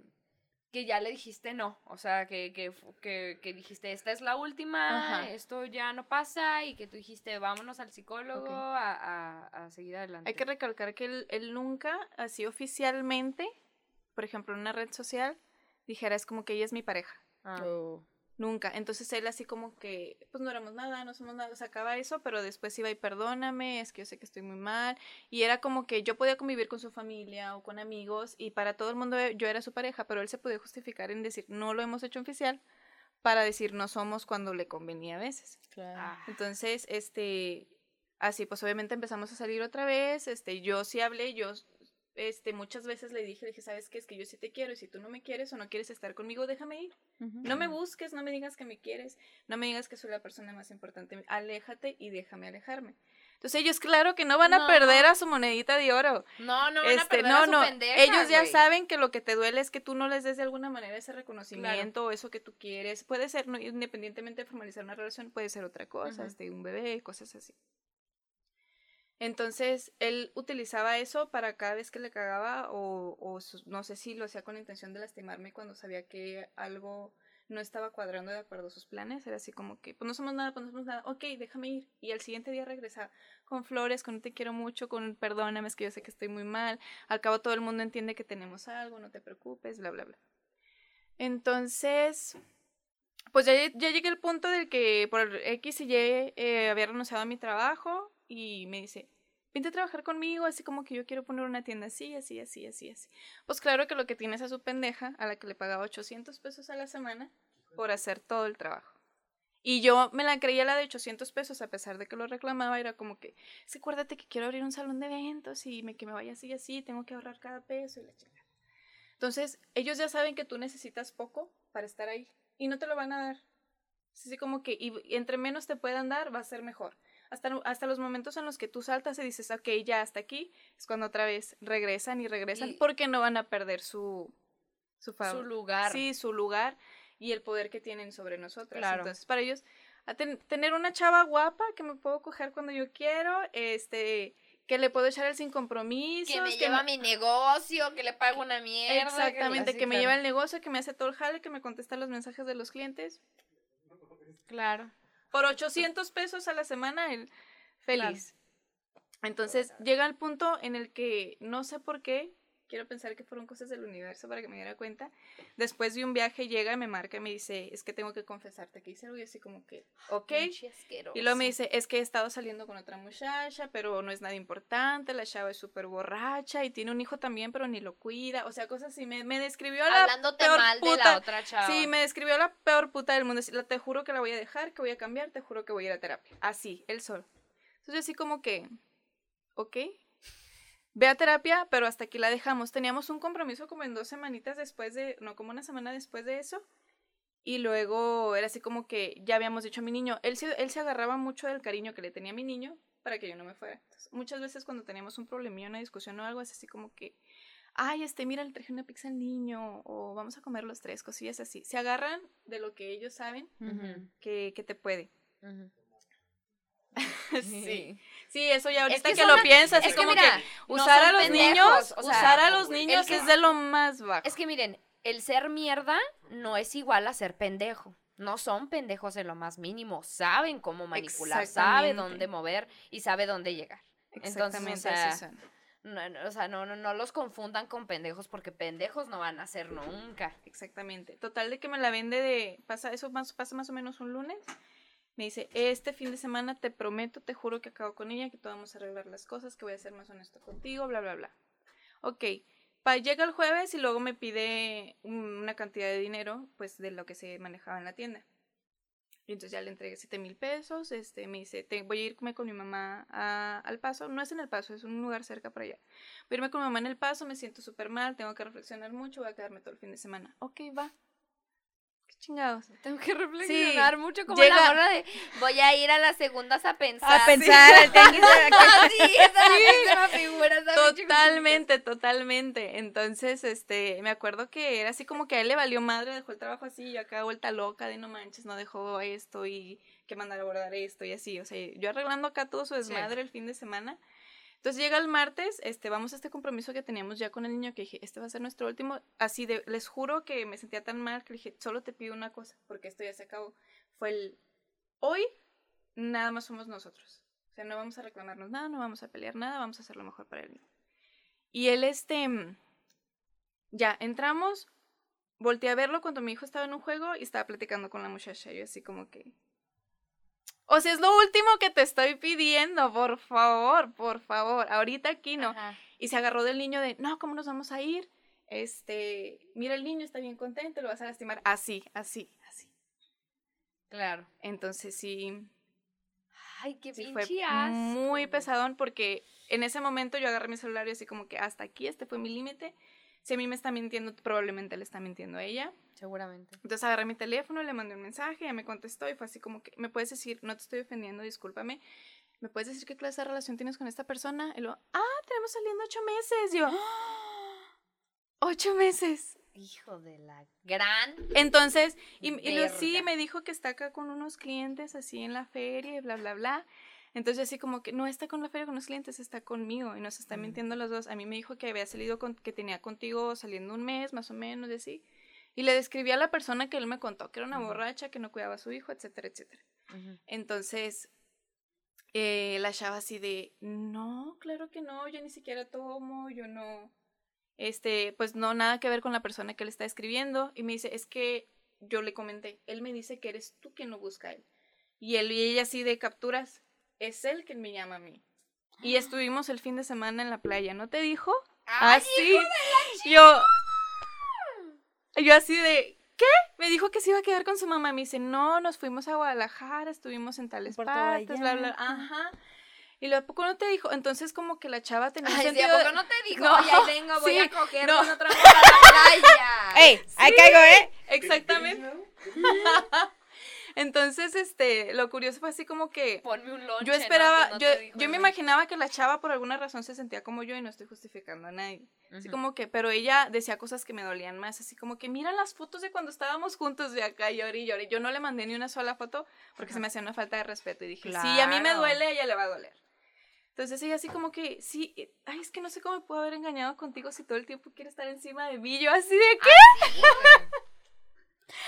que ya le dijiste no? O sea, que, que, que, que dijiste, esta es la última, Ajá. esto ya no pasa, y que tú dijiste, vámonos al psicólogo Ok. a, a, a seguir adelante. Hay que recalcar que él, él nunca, así oficialmente, por ejemplo, en una red social, dijera, es como que ella es mi pareja. Ah. Oh. Nunca. Entonces él así como que, pues no éramos nada, no somos nada, sacaba eso, pero después iba y perdóname, es que yo sé que estoy muy mal. Y era como que yo podía convivir con su familia o con amigos y para todo el mundo yo era su pareja, pero él se podía justificar en decir, no lo hemos hecho oficial, para decir no somos cuando le convenía a veces. Claro. Ah. Entonces, este, así pues obviamente empezamos a salir otra vez, este, yo sí hablé, yo, este, muchas veces le dije, le dije, ¿sabes qué? Es que yo sí te quiero y si tú no me quieres o no quieres estar conmigo, déjame ir. No me busques, no me digas que me quieres, no me digas que soy la persona más importante, aléjate y déjame alejarme. Entonces ellos, claro que no van a perder a su monedita de oro. No, no van a Este, perder no, a su no, pendeja, ellos ya saben que lo que te duele es que tú no les des de alguna manera ese reconocimiento o eso que tú quieres. Puede ser, no, independientemente de formalizar una relación, puede ser otra cosa, este, un bebé, cosas así. Entonces, él utilizaba eso para cada vez que le cagaba o, o no sé si lo hacía con la intención de lastimarme cuando sabía que algo no estaba cuadrando de acuerdo a sus planes. Era así como que, pues no somos nada, pues no somos nada, ok, déjame ir. Y al siguiente día regresaba con flores, con te quiero mucho, con perdóname, es que yo sé que estoy muy mal. Al cabo todo el mundo entiende que tenemos algo, no te preocupes, bla, bla, bla. Entonces, pues ya, ya llegué al punto del que por X y Y eh, había renunciado a mi trabajo y me dice, vente a trabajar conmigo, así como que yo quiero poner una tienda así, así, así, así, así. Pues claro que lo que tienes a su pendeja, a la que le pagaba 800 pesos a la semana por hacer todo el trabajo. Y yo me la creía la de 800 pesos, a pesar de que lo reclamaba, era como que, que acuérdate que quiero abrir un salón de eventos y me, que me vaya así y así, tengo que ahorrar cada peso y la chingada. Entonces, ellos ya saben que tú necesitas poco para estar ahí y no te lo van a dar. Así como que, y entre menos te puedan dar, va a ser mejor. Hasta, hasta los momentos en los que tú saltas y dices, ok, ya hasta aquí, es cuando otra vez regresan y regresan Y- porque no van a perder su, su, lugar. Sí, su lugar y el poder que tienen sobre nosotras. Claro. Entonces, para ellos, a ten- tener una chava guapa que me puedo coger cuando yo quiero, este, que le puedo echar el sin compromiso. que me lleva mi negocio, que le pago una mierda. Exactamente, que me claro. lleva el negocio, que me hace todo el jale, que me contesta los mensajes de los clientes. Claro. Por 800 pesos a la semana, él feliz. Entonces llega el punto en el que no sé por qué, quiero pensar que fueron cosas del universo para que me diera cuenta. Después de un viaje llega, me marca y me dice, es que tengo que confesarte que hice algo y así como que, ok. Y luego me dice, es que he estado saliendo con otra muchacha, pero no es nada importante, la chava es súper borracha y tiene un hijo también, pero ni lo cuida. O sea, cosas así. Me, me describió la Hablándote peor mal de puta. la otra chava. Sí, me describió la peor puta del mundo. Así, Te juro que la voy a dejar, que voy a cambiar, te juro que voy a ir a terapia. Así, él solo. Entonces así como que, ok, ve a terapia, pero hasta aquí la dejamos. Teníamos un compromiso como en dos semanitas después de, no, como una semana después de eso. Y luego era así como que ya habíamos dicho a mi niño, él se, él se agarraba mucho del cariño que le tenía a mi niño para que yo no me fuera. Entonces, muchas veces cuando teníamos un problemilla, una discusión o algo, es así como que, ay, este, mira, le traje una pizza al niño, o vamos a comer los tres, cosillas así. Se agarran de lo que ellos saben que, que te puede. ujú. sí. Sí, eso ya ahorita que lo piensas, es como mira, que usar a los pendejos, niños, o sea, usar a los niños que- es de lo más bajo. Es que miren, el ser mierda no es igual a ser pendejo. No son pendejos en lo más mínimo. Saben cómo manipular, sabe Exactamente. dónde mover y sabe dónde llegar. Entonces, o Exactamente sea, así. No, no, o sea, no, no, no los confundan con pendejos porque pendejos no van a ser nunca. Exactamente. Total de que me la vende de pasa eso más pasa más o menos un lunes. Me dice, "Este fin de semana te prometo, te juro que acabo con ella, que todos vamos a arreglar las cosas, que voy a ser más honesto contigo, bla bla bla." Ok. Pa, llega el jueves y luego me pide un- una cantidad de dinero, pues de lo que se manejaba en la tienda. Y entonces ya le entregué siete mil pesos, este, me dice, te, voy a irme con mi mamá a- al paso, no es en el paso, es un lugar cerca por allá. Voy a irme con mi mamá en el paso, me siento súper mal, tengo que reflexionar mucho, voy a quedarme todo el fin de semana. Ok, va. Chingados. Tengo que reflexionar mucho como llega- la morra de voy a ir a las segundas a pensar. A pensar, sí, esa es la figura. esa pinche Totalmente, totalmente. Entonces, este, me acuerdo que era así como que a él le valió madre, dejó el trabajo así, y acá vuelta loca de no manches, no dejó esto y que mandar a abordar esto y así. O sea, yo arreglando acá todo su desmadre el fin de semana. Entonces llega el martes, este, vamos a este compromiso que teníamos ya con el niño, que dije, este va a ser nuestro último. Así de, les juro que me sentía tan mal que dije, solo te pido una cosa, porque esto ya se acabó. Fue el, hoy nada más somos nosotros. O sea, no vamos a reclamarnos nada, no vamos a pelear nada, vamos a hacer lo mejor para el niño. Y él, este, mm, ya, entramos, volteé a verlo cuando mi hijo estaba en un juego y estaba platicando con la muchacha. Yo así como que... O sea, es lo último que te estoy pidiendo, por favor, por favor. Ahorita aquí no. Ajá. Y se agarró del niño de, no, ¿cómo nos vamos a ir? Este, mira, el niño está bien contento, lo vas a lastimar. Así, así, así. Claro. Entonces sí, Ay, qué sí fue asco. muy pesadón porque en ese momento yo agarré mi celular y así como que hasta aquí, este fue mi límite. Si a mí me está mintiendo, probablemente le está mintiendo a ella. Seguramente. Entonces agarré mi teléfono, le mandé un mensaje, ella me contestó y fue así como que, ¿me puedes decir, no te estoy ofendiendo, discúlpame, ¿me puedes decir qué clase de relación tienes con esta persona? Y luego, ah, tenemos saliendo ocho meses. Yo, ocho meses. Hijo de la gran. Entonces, y, y luego sí, me dijo que está acá con unos clientes así en la feria y bla, bla, bla. Entonces, así como que no está con la feria con los clientes, está conmigo y nos está Ujú. mintiendo los dos. A mí me dijo que había salido con, que tenía contigo saliendo un mes, más o menos, y así. Y le describí a la persona que él me contó que era una borracha, que no cuidaba a su hijo, etcétera, etcétera. Entonces, eh, la chava así de, no, claro que no, yo ni siquiera tomo, yo no, este, pues no, nada que ver con la persona que le está escribiendo. Y me dice, es que yo le comenté, él me dice que eres tú quien lo busca a él. Y él y ella así de capturas, es él quien me llama a mí. Y estuvimos el fin de semana en la playa, ¿no te dijo? ¡Ay, Así. Yo, yo así de, ¿qué? Me dijo que se iba a quedar con su mamá. Me dice, no, nos fuimos a Guadalajara, estuvimos en tales Puerto partes, bla, bla. Vallarta. Ajá. Y luego, ¿a poco no te dijo? Entonces, como que la chava tenía Ay, sí, sentido ¿a de- poco no te dijo? No, Oye, ahí vengo, voy sí, a coger no. con otra mujer a la playa. ¡Ey! ¡Ahí caigo, eh! Exactamente. Entonces, este, lo curioso fue así como que Ponme un lonche, yo ¿no? esperaba, Que no yo, yo me imaginaba que la chava por alguna razón se sentía como yo y no estoy justificando a nadie. Así Ujú. como que, pero ella decía cosas que me dolían más, así como que mira las fotos de cuando estábamos juntos de acá, lloré y lloré. Yo no le mandé ni una sola foto porque se me hacía una falta de respeto y dije, si a mí me Claro. duele, a ella le va a doler. Entonces ella así como que, sí, eh, ay, es que no sé cómo me puedo haber engañado contigo si todo el tiempo quiere estar encima de mí. Yo así de qué, Sí, güey.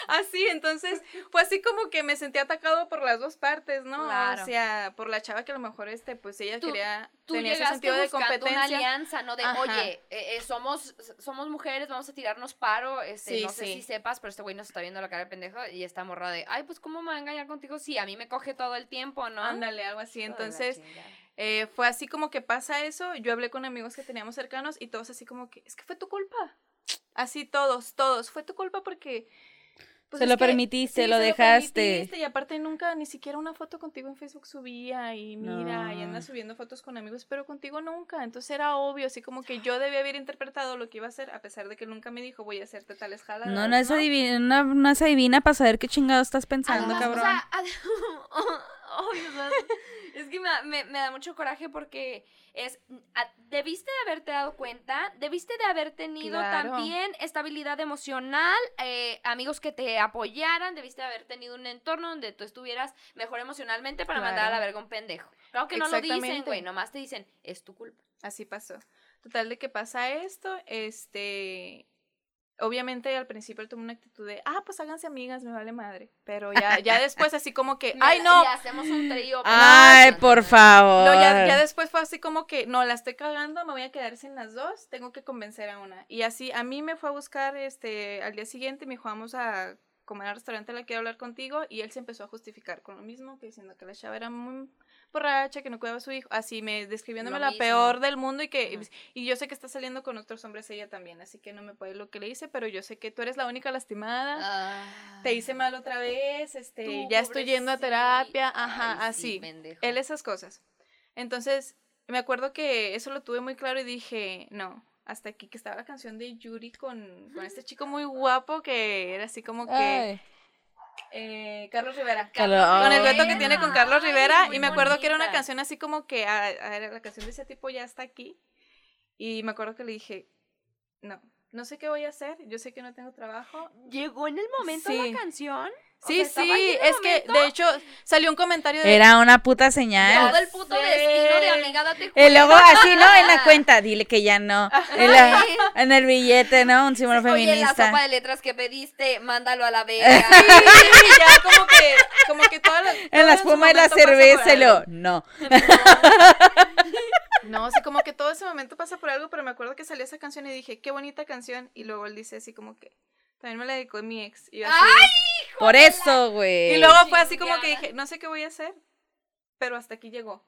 Así, entonces fue así como que me sentí atacado por las dos partes, ¿no? Claro. O sea, por la chava que a lo mejor este, pues ella Tú- quería, Tú tenía ese sentido de buscando una competencia. alianza, ¿no? De, Ajá. oye, eh, eh, somos, somos mujeres, vamos a tirarnos paro. Este, Sí, no sé sí. si sepas, pero este güey nos está viendo la cara de pendejo y está morra de, ay, pues, ¿cómo me va a engañar contigo? Sí, a mí me coge todo el tiempo, ¿no? Ándale, algo así. Entonces, eh, fue así como que pasa eso. Yo hablé con amigos que teníamos cercanos y todos así como que, es que fue tu culpa. Así todos, todos. Fue tu culpa porque... pues, Se lo permitiste, sí, lo se dejaste. permitiste, y aparte nunca, ni siquiera una foto contigo en Facebook subía y mira, y No. anda subiendo fotos con amigos, pero contigo nunca. Entonces era obvio, así como que yo debía haber interpretado lo que iba a hacer, a pesar de que nunca me dijo, voy a hacerte tales jaladas. No, no es adivina, no, no es adivina para saber qué chingado estás pensando, Además, cabrón. o sea, ad- Ay, o sea, es que me, da- me- me da mucho coraje porque es, a- debiste de haberte dado cuenta, debiste de haber tenido Claro. también estabilidad emocional, eh, amigos que te apoyaran, debiste de haber tenido un entorno donde tú estuvieras mejor emocionalmente para mandar a la Claro. verga un pendejo. Claro que no lo dicen, güey, nomás te dicen, es tu culpa. Así pasó. Total de que pasa esto, este, obviamente al principio él tomó una actitud de, ah, pues háganse amigas, me vale madre. Pero ya, ya después así como que, ay no, Y hacemos un trío. Ay, pero- por favor. no, ya, ya después fue así como que, no, la estoy cagando, me voy a quedar sin las dos, tengo que convencer a una. Y así, a mí me fue a buscar, este, al día siguiente, me dijo, vamos a comer al restaurante, la quiero hablar contigo, y él se empezó a justificar con lo mismo, que diciendo que la chava era muy borracha, que no cuidaba a su hijo, así me describiéndome Lo la mismo. peor del mundo y que, Ujú. y yo sé que está saliendo con otros hombres ella también, así que no me puede lo que le hice, pero yo sé que tú eres la única lastimada. Ah. Te hice mal otra vez, este, Tú, ya estoy yendo a pobrecita. terapia, ajá, Ay, sí, así. pendejo. Él esas cosas. Entonces, me acuerdo que eso lo tuve muy claro y dije, no, hasta aquí que estaba la canción de Yuri con, con este chico muy guapo que era así como que Ay. Eh, Carlos Rivera. Carlos- Con el dueto que tiene con Carlos Rivera y me acuerdo que era una canción así como que ah, era la canción de ese tipo ya está aquí y me acuerdo que le dije, no, no sé qué voy a hacer, yo sé que no tengo trabajo, Llegó en el momento Sí. la canción. O Sí, sea, sí, es que de hecho salió un comentario de Era una puta señal. Todo el puto destino de amiga date Y cuenta. luego así, ¿no? En la cuenta, dile que ya no. En, la- Ay. en el billete, ¿no? Un símbolo Oye, la feminista. sopa de letras que pediste, mándalo a la verga. Sí, ya como que como que toda la, todo en la espuma de la cerveza, y luego, no. No, sí, como que todo ese momento pasa por algo, pero me acuerdo que salió esa canción y dije, qué bonita canción. Y luego él dice así como que, también me la dedicó mi ex. Y, yo así- Por eso, güey. y luego fue así como que dije, no sé qué voy a hacer, pero hasta aquí llegó.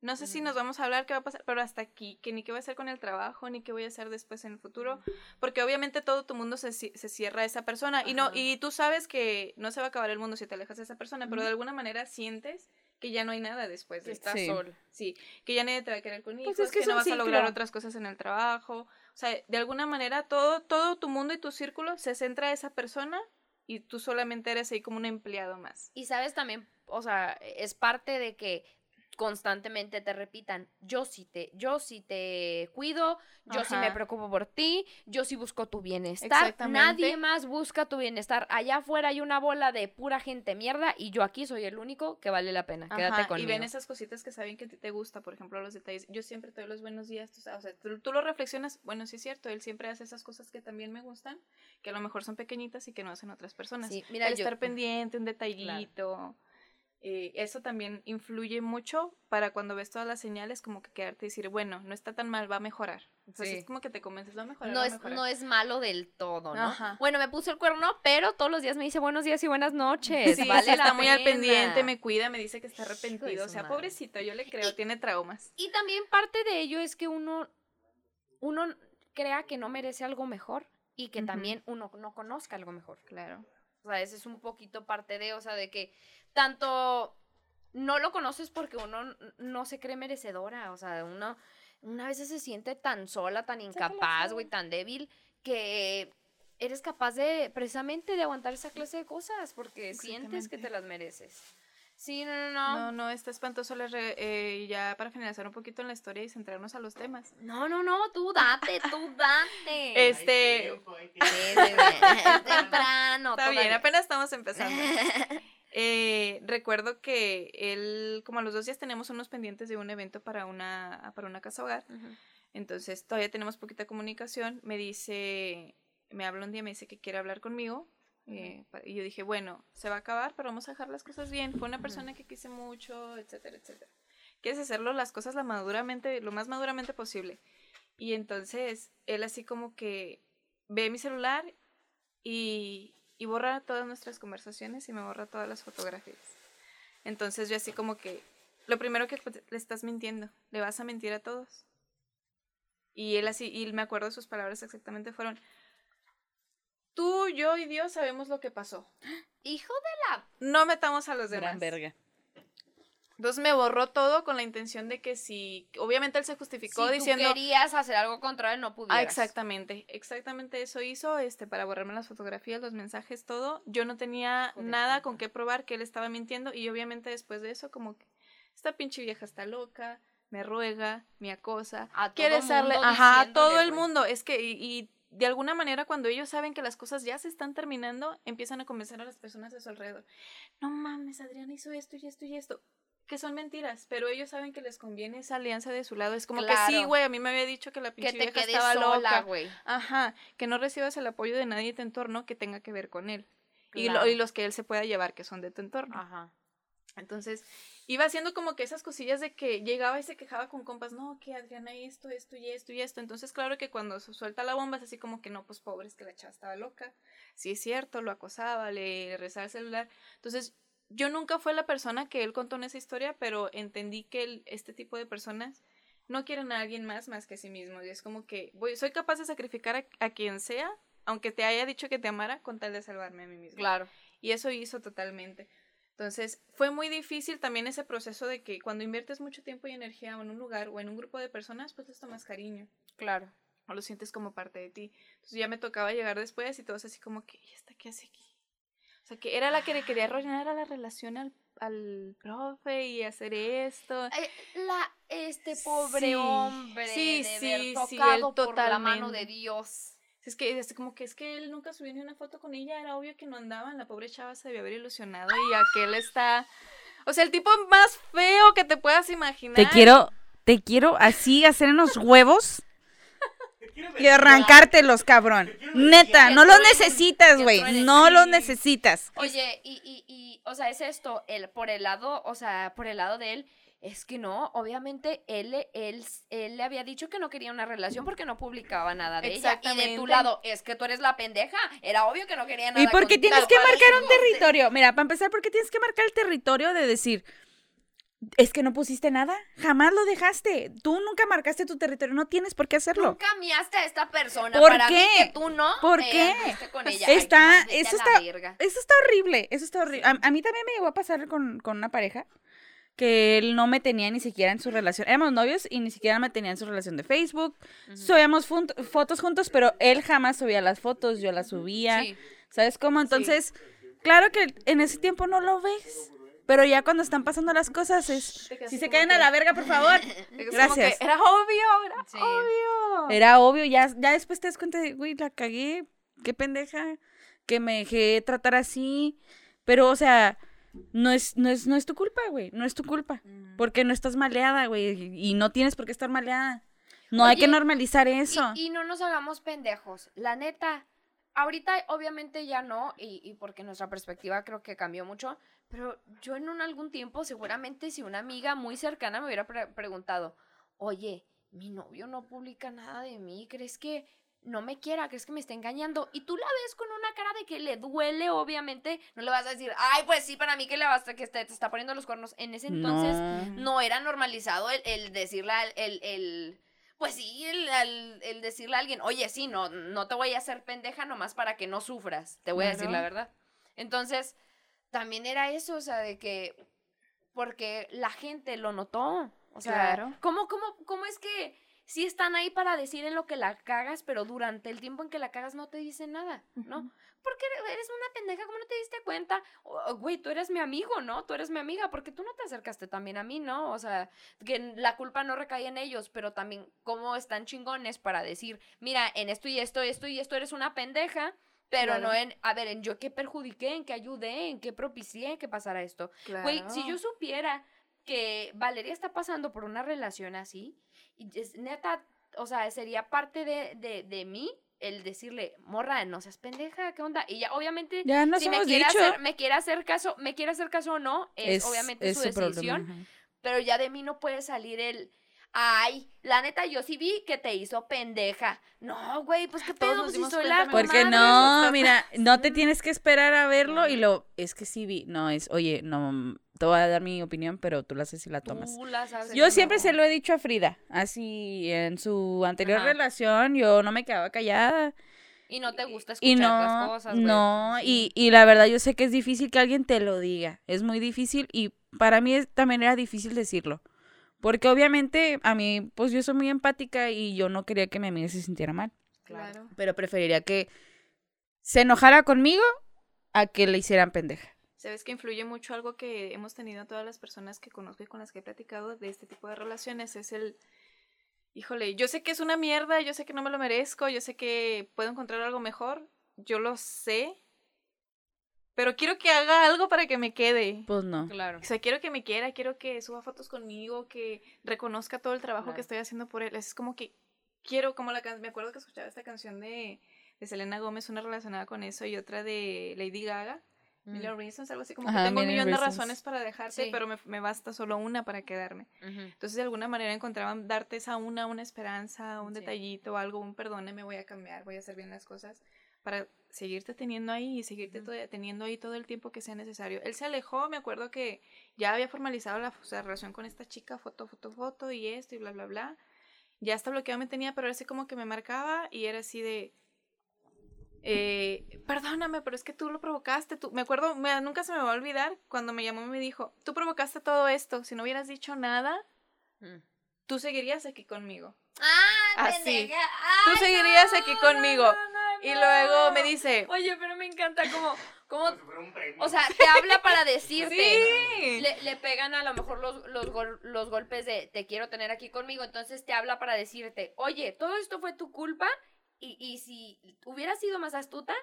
No sé si nos vamos a hablar, qué va a pasar, pero hasta aquí, que ni qué voy a hacer con el trabajo, ni qué voy a hacer después en el futuro, porque obviamente todo tu mundo se, se cierra a esa persona y no y tú sabes que no se va a acabar el mundo si te alejas de esa persona, pero de alguna manera sientes que ya no hay nada después de estás Sí. solo. Sí, que ya nadie te va a querer con hijos, Pues es que que, no vas a lograr otras cosas en el trabajo. O sea, de alguna manera todo, todo tu mundo y tu círculo se centra a esa persona y tú solamente eres ahí como un empleado más. Y sabes también, o sea, es parte de que constantemente te repitan, yo sí te, yo sí te cuido, yo sí me Ajá. preocupo por ti, yo sí busco tu bienestar. Nadie más busca tu bienestar. Allá afuera hay una bola de pura gente mierda y yo aquí soy el único que vale la pena. Quédate Ajá, conmigo. Y ven esas cositas que saben que te gusta, por ejemplo, los detalles. Yo siempre te doy los buenos días, tú o sea, tú, tú lo reflexionas, bueno, sí es cierto, él siempre hace esas cosas que también me gustan, que a lo mejor son pequeñitas y que no hacen otras personas. Sí, mira, el yo- estar pendiente, un detallito. Eh, eso también influye mucho para cuando ves todas las señales, como que quedarte y decir, bueno, no está tan mal, va a mejorar. Entonces Sí. es como que te convences, va a mejorar. no va es, mejorar. no es malo del todo, ¿no? Ajá. Bueno, me puso el cuerno, pero todos los días me dice buenos días y buenas noches. Sí, vale sí, está la muy al pendiente, me cuida, me dice que está arrepentido. O sea, madre. pobrecito, yo le creo, tiene traumas. Y también parte de ello es que uno, uno crea que no merece algo mejor y que también uno no conozca algo mejor. Claro. O sea, ese es un poquito parte de, o sea, de que tanto no lo conoces porque uno no se cree merecedora, o sea, uno una vez se siente tan sola, tan incapaz, güey, tan débil, que eres capaz de, precisamente, de aguantar esa clase de cosas porque sientes que te las mereces. Sí, no, no, no. No, no, está espantoso. les re- eh, ya para finalizar un poquito en la historia y centrarnos a los temas. No, no, no, tú date, tú date. Este, sí, sí, es temprano. está bien, todavía. apenas estamos empezando. Eh, recuerdo que él, como a los dos días tenemos unos pendientes de un evento para una, para una casa hogar. Entonces todavía tenemos poquita comunicación. Me dice, me habla un día, me dice que quiere hablar conmigo. Eh, y yo dije, bueno, se va a acabar, pero vamos a dejar las cosas bien. Fue una persona que quise mucho, etcétera, etcétera. Quieres hacerlo las cosas la maduramente, lo más maduramente posible. Y entonces él así como que ve mi celular y, y borra todas nuestras conversaciones y me borra todas las fotografías. Entonces yo así como que, lo primero que pues, le estás mintiendo, le vas a mentir a todos. Y él así, y me acuerdo sus palabras exactamente fueron, tú, yo y Dios sabemos lo que pasó. Hijo de la... No metamos a los demás. Gran verga. Entonces me borró todo con la intención de que si, obviamente él se justificó si diciendo, tú querías hacer algo contra él, no pudieras. Ah, exactamente, exactamente eso hizo, este, para borrarme las fotografías, los mensajes, todo. Yo no tenía nada con qué probar que él estaba mintiendo y obviamente después de eso como que esta pinche vieja está loca, me ruega, me acosa, A todo quiere serle, mundo ajá, a todo el mundo, es que y, y de alguna manera cuando ellos saben que las cosas ya se están terminando, empiezan a convencer a las personas a su alrededor. No mames, Adriana hizo esto y esto y esto. Que son mentiras, pero ellos saben que les conviene esa alianza de su lado. Es como que sí, güey, a mí me había dicho que la Que pinche te vieja quedes estaba sola, loca. güey. Ajá, que no recibas el apoyo de nadie de tu entorno que tenga que ver con él. Y, lo- y los que él se pueda llevar, que son de tu entorno. Ajá. Entonces, iba haciendo como que esas cosillas de que llegaba y se quejaba con compas, no, que Adriana esto, esto y esto y esto. Entonces, claro que cuando se suelta la bomba es así como que no, pues pobre, es que la chava estaba loca. Sí es cierto, lo acosaba, le rezaba el celular. Entonces, yo nunca fue la persona que él contó en esa historia, pero entendí que este tipo de personas no quieren a alguien más más que a sí mismos. Y es como que voy, soy capaz de sacrificar a, a quien sea, aunque te haya dicho que te amara, con tal de salvarme a mí mismo. Claro. Y eso hizo totalmente. Entonces, fue muy difícil también ese proceso de que cuando inviertes mucho tiempo y energía en un lugar o en un grupo de personas, pues les tomas cariño Claro. o lo sientes como parte de ti. Entonces ya me tocaba llegar después y todos así como que, ¿y esta qué hace aquí? O sea, que era la que le quería arruinar a la relación al, al profe y hacer esto. La, este pobre Sí, hombre sí, de sí, sí, tocado él por la mano de. Dios. Es que es como que es que él nunca subió ni una foto con ella, era obvio que no andaban, la pobre chava se debió haber ilusionado y aquel está... O sea, el tipo más feo que te puedas imaginar. Te quiero, te quiero así hacer en los huevos y arrancártelos, cabrón. Neta, no los necesitas, güey. No los necesitas. Oye, y, y, y, o sea, es esto, el, por el lado, o sea, por el lado de él, es que no, obviamente él, le- él, él le había dicho que no quería una relación porque no publicaba nada de ella. Y de tu lado, es que tú eres la pendeja, era obvio que no quería nada ¿Y por qué tienes que marcar un territorio? Mira, para empezar, ¿por qué tienes que marcar el territorio de decir, es que no pusiste nada? Jamás lo dejaste. Tú nunca marcaste tu territorio, no tienes por qué hacerlo. Nunca miaste a esta persona. ¿Por para mí qué? que tú no. ¿Por eh, qué? con ella. Está- Ay, eso está-. Eso está horrible, eso está horrible. A, a mí también me llegó a pasar con, con una pareja que él no me tenía ni siquiera en su relación. Éramos novios y ni siquiera me tenía en su relación de Facebook. Subíamos fotos juntos, pero él jamás subía las fotos, yo las subía. Sí. ¿Sabes cómo? Entonces, claro que en ese tiempo no lo ves. Pero ya cuando están pasando las cosas es... Si se caen a la verga, por favor. Gracias. era obvio, era Sí. obvio. Era obvio, ya, ya después te das cuenta de, güey, la cagué, qué pendeja, que me dejé tratar así. Pero, o sea, no es, no es, no es tu culpa, güey, no es tu culpa. Porque no estás maleada, güey, y no tienes por qué estar maleada. No hay que normalizar eso. Y, y no nos hagamos pendejos. La neta, ahorita obviamente ya no, y, y porque nuestra perspectiva creo que cambió mucho, pero yo en un algún tiempo seguramente si una amiga muy cercana me hubiera pre- preguntado, oye, mi novio no publica nada de mí, ¿crees que no me quiera? ¿Crees que me está engañando? Y tú la ves con una cara de que le duele, obviamente, no le vas a decir, ay, pues sí, para mí que le basta que te, te está poniendo los cuernos. En ese entonces No. no era normalizado el, el decirle al, el, el- pues sí, el, el decirle a alguien, oye, sí, no, no te voy a hacer pendeja nomás para que no sufras, te voy a decir la verdad. Entonces, también era eso, o sea, de que, porque la gente lo notó, o sea, Claro. ¿cómo, cómo, cómo es que sí están ahí para decir en lo que la cagas, pero durante el tiempo en que la cagas no te dicen nada, ¿no? Porque eres una pendeja, ¿cómo no te diste cuenta? Güey, tú eres mi amigo, ¿no? Tú eres mi amiga, porque tú no te acercaste también a mí, ¿no? O sea, que la culpa no recae en ellos, pero también cómo están chingones para decir, mira, en esto y esto, esto y esto eres una pendeja, pero Claro. no en, a ver, en yo qué perjudiqué, en qué ayudé, en qué propicié que pasara esto. Güey, si yo supiera que Valeria está pasando por una relación así, y es, neta, o sea, sería parte de, de, de mí el decirle, morra, no seas pendeja, ¿qué onda? Y ya, obviamente, Ya nos si me quiere, dicho. hacer, me quiere hacer caso, me quiere hacer caso o no, es, obviamente su, decisión, problema. ajá. pero ya de mí no puede salir el, ay, la neta, yo sí vi que te hizo pendeja. No, güey, pues qué pedo, pues si soy la Porque no, mira, no te tienes que esperar a verlo y lo, es que sí vi, no, es, oye, no, te voy a dar mi opinión, pero tú la haces y la tomas. Tú la sabes Yo siempre no. se lo he dicho a Frida, así en su anterior Ajá. relación yo no me quedaba callada Y no te gusta escuchar y no, las cosas, güey. no, y, y la verdad yo sé que es difícil que alguien te lo diga, es muy difícil y para mí es- también era difícil decirlo, porque obviamente a mí, pues yo soy muy empática y yo no quería que mi amiga se sintiera mal, Claro. pero preferiría que se enojara conmigo a que le hicieran pendeja. Sabes que influye mucho algo que hemos tenido todas las personas que conozco y con las que he platicado de este tipo de relaciones, es el, híjole, yo sé que es una mierda, yo sé que no me lo merezco, yo sé que puedo encontrar algo mejor, yo lo sé, pero quiero que haga algo para que me quede. Pues no. Claro. O sea, quiero que me quiera, quiero que suba fotos conmigo, que reconozca todo el trabajo Claro. que estoy haciendo por él. Es como que quiero, como la canción, me acuerdo que escuchaba esta canción de, de Selena Gómez, una relacionada con eso, y otra de Lady Gaga. Million Reasons, algo así, como Ajá, que tengo un Million millón de Reasons. razones para dejarte, Sí. pero me, me basta solo una para quedarme. Ujú. Entonces, de alguna manera encontraban darte esa una, una esperanza, un Sí. detallito, algo, un perdone, me voy a cambiar, voy a hacer bien las cosas, para seguirte teniendo ahí y seguirte Ujú. to- teniendo ahí todo el tiempo que sea necesario. Él se alejó, me acuerdo que ya había formalizado la, o sea, relación con esta chica, foto, foto, foto, y esto, y bla, bla, bla. Ya hasta bloqueado me tenía, pero era así como que me marcaba y era así de... eh, perdóname, pero es que tú lo provocaste. Tú, me acuerdo, me- nunca se me va a olvidar cuando me llamó y me dijo, tú provocaste todo esto, si no hubieras dicho nada, Mm. tú seguirías aquí conmigo. Ah, Así. Tú seguirías no, aquí no, conmigo. no, no, Y luego me dice, Oye, pero me encanta como, como, o sea, te habla para decirte. sí. Le, le pegan a lo mejor los, los, gol- los golpes de te quiero tener aquí conmigo, entonces te habla para decirte, oye, todo esto fue tu culpa y, y si hubieras sido más astuta,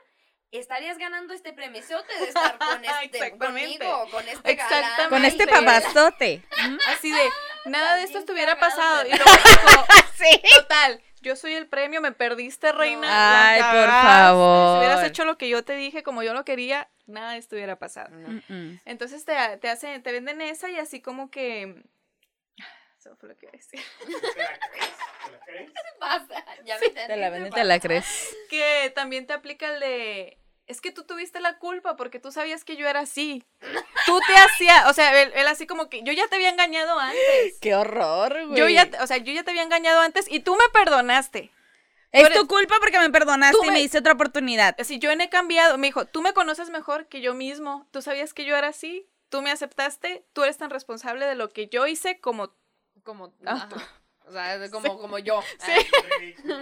estarías ganando este premiosote de estar con este, conmigo, con este galán. Con este papazote. Así de, nada de esto estuviera pasado. Y luego dijo, Sí. total, yo soy el premio, me perdiste, reina. Ay, por favor. Si hubieras hecho lo que yo te dije como yo lo quería, nada de esto hubiera pasado. Entonces te, te hacen, te venden esa y así como que... Eso fue lo que iba a decir. ¿Te la crees? ¿Te la crees? Basta, ya me Te entendiste, la te la crees. Que también te aplica el de... Es que tú tuviste la culpa porque tú sabías que yo era así. Tú te hacías, o sea, él, él así como que yo ya te había engañado antes. Qué horror, güey. Yo ya, o sea, yo ya te había engañado antes y tú me perdonaste. Es Tú tu culpa porque me perdonaste Tú y me me- diste otra oportunidad. Así yo he cambiado. Me dijo, tú me conoces mejor que yo mismo. Tú sabías que yo era así. Tú me aceptaste. Tú eres tan responsable de lo que yo hice como Como, Ah, ajá. O sea, como, como yo. Sí.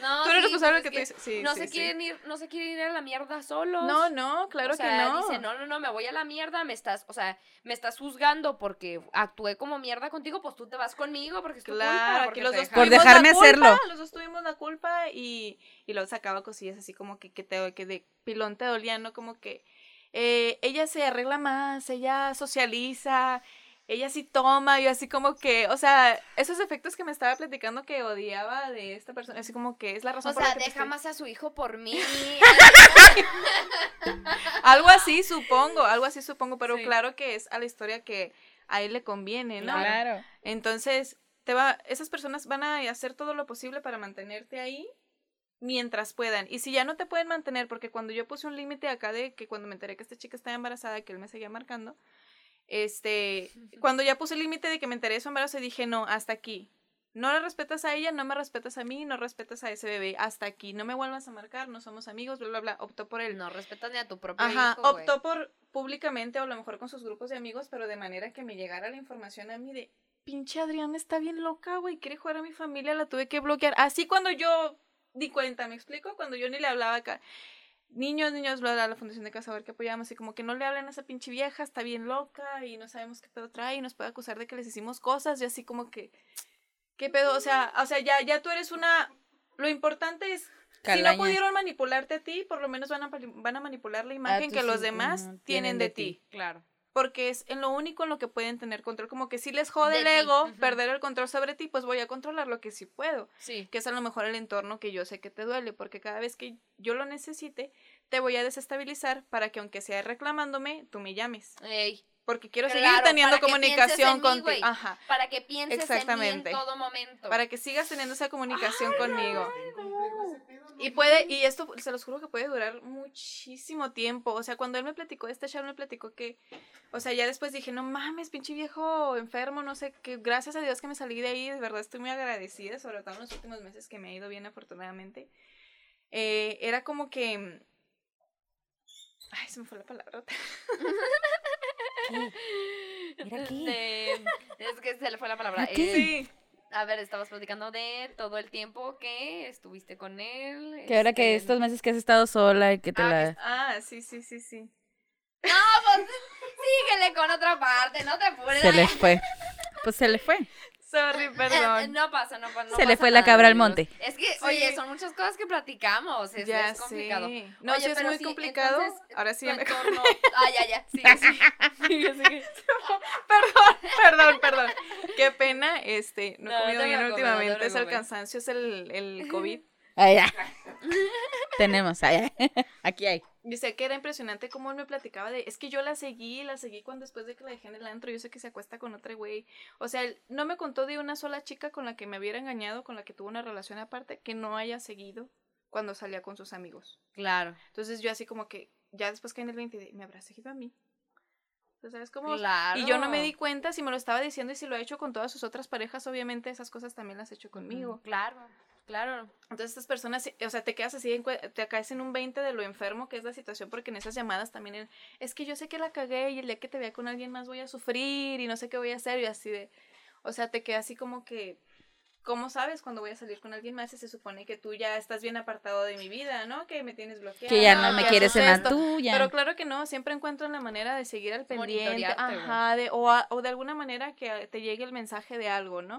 No, Tú eres sí, responsable pues de que es tú dices- sí, no sí, se sí. quieren ir, no se quieren ir a la mierda solos. No, no, claro o sea, que no. Dice, no, no, no, me voy a la mierda, me estás, o sea, me estás juzgando porque actué como mierda contigo, pues tú te vas conmigo porque es tu culpa. Claro, porque aquí los te dos. Por dejarme la culpa, hacerlo. Los dos tuvimos la culpa y, y luego sacaba cosillas así como que, que, te, que de pilón te dolía, ¿no? Como que eh, ella se arregla más, ella socializa, ella sí toma, yo así como que, o sea, esos efectos que me estaba platicando que odiaba de esta persona, así como que es la razón O por sea, la que deja estoy- más a su hijo por mí. Algo así supongo, algo así supongo, pero Sí. claro que es a la historia que a él le conviene, ¿no? Claro. Entonces, te va, esas personas van a hacer todo lo posible para mantenerte ahí mientras puedan. Y si ya no te pueden mantener, porque cuando yo puse un límite acá de que cuando me enteré que esta chica estaba embarazada, que él me seguía marcando, este, cuando ya puse el límite de que me enteré de su embarazo, dije, no, hasta aquí. No la respetas a ella, no me respetas a mí, no respetas a ese bebé, hasta aquí. No me vuelvas a marcar, no somos amigos, bla, bla, bla. Optó por él. no respetas ni a tu propio Ajá, hijo, optó por públicamente o a lo mejor con sus grupos de amigos, pero de manera que me llegara la información a mí de, pinche Adriana está bien loca, güey, quiere jugar a mi familia, la tuve que bloquear. Así cuando yo di cuenta, ¿me explico? Cuando yo ni le hablaba acá. Niños, niños, bla, bla, la Fundación de Cazador que apoyamos, y como que no le hablen a esa pinche vieja, está bien loca y no sabemos qué pedo trae y nos puede acusar de que les hicimos cosas y así como que, ¿qué pedo? O sea, o sea, ya, ya tú eres una, lo importante es si no pudieron manipularte a ti, por lo menos van a, van a manipular la imagen tus que los demás tienen de ti. Claro. Porque es en lo único en lo que pueden tener control. Como que si les jode De el ego, perder el control sobre ti, pues voy a controlar lo que sí puedo. Sí. Que es a lo mejor el entorno que yo sé que te duele. Porque cada vez que yo lo necesite, te voy a desestabilizar para que aunque sea reclamándome, tú me llames. Ey, Porque quiero Claro, seguir teniendo comunicación contigo. Ajá. para que pienses Exactamente. en mí en todo momento. Para que sigas teniendo esa comunicación conmigo. Ese pedo, ¿no? Y puede, y esto se los juro que puede durar muchísimo tiempo. O sea, cuando él me platicó, este chavo me platicó que, o sea, ya después dije, no mames, pinche viejo enfermo, no sé, que gracias a Dios que me salí de ahí, de verdad estoy muy agradecida, sobre todo en los últimos meses que me ha ido bien afortunadamente. Eh, era como que... Ay, se me fue la palabra. Mira aquí. De- es que se le fue la palabra. Eh, Sí. a ver, estabas platicando de todo el tiempo que estuviste con él. Que ahora que este, estos meses que has estado sola y que te Ah, la... Ah, sí, sí, sí, sí. No, pues síguele con otra parte, no te apures. Se le fue. Pues se le fue. Sorry, Eh, perdón. No pasa, no, pa- no Se le pasa fue la cabra al monte. Es que, Sí. oye, son muchas cosas que platicamos. Es, ya es complicado. No, Oye, sí es muy sí, complicado. entonces, Ahora sí ya me entorno- Ah, ya, ya. Sigue, sigue. Sigue, sigue. Perdón, perdón, perdón. Qué pena, este, no he No, comido bien últimamente, es el cansancio, es el, el COVID. Ahí ya. Tenemos, ahí, aquí hay. Dice que era impresionante cómo él me platicaba de, es que yo la seguí, la seguí cuando después de que la dejé en el antro, yo sé que se acuesta con otra güey. O sea, él no me contó de una sola chica con la que me hubiera engañado, con la que tuvo una relación aparte, que no haya seguido cuando salía con sus amigos. Claro, Entonces yo así como que, ya después caí en el 20, de, me habrá seguido a mí. Entonces, ¿sabes cómo? claro. Y yo no me di cuenta si me lo estaba diciendo y si lo ha hecho con todas sus otras parejas, obviamente esas cosas también las ha hecho conmigo. Claro, claro. Entonces estas personas, o sea, te quedas así, te caes en un 20 de lo enfermo que es la situación, porque en esas llamadas también es que yo sé que la cagué y el día que te vea con alguien más voy a sufrir y no sé qué voy a hacer y así de, o sea, te queda así como que, ¿cómo sabes cuando voy a salir con alguien más si se supone que tú ya estás bien apartado de mi vida, ¿no? Que me tienes bloqueado. Que ya no me quieres en la tuya. Pero claro que no, siempre encuentran la manera de seguir al pendiente, ajá, de, o, a- o de alguna manera que te llegue el mensaje de algo, ¿no?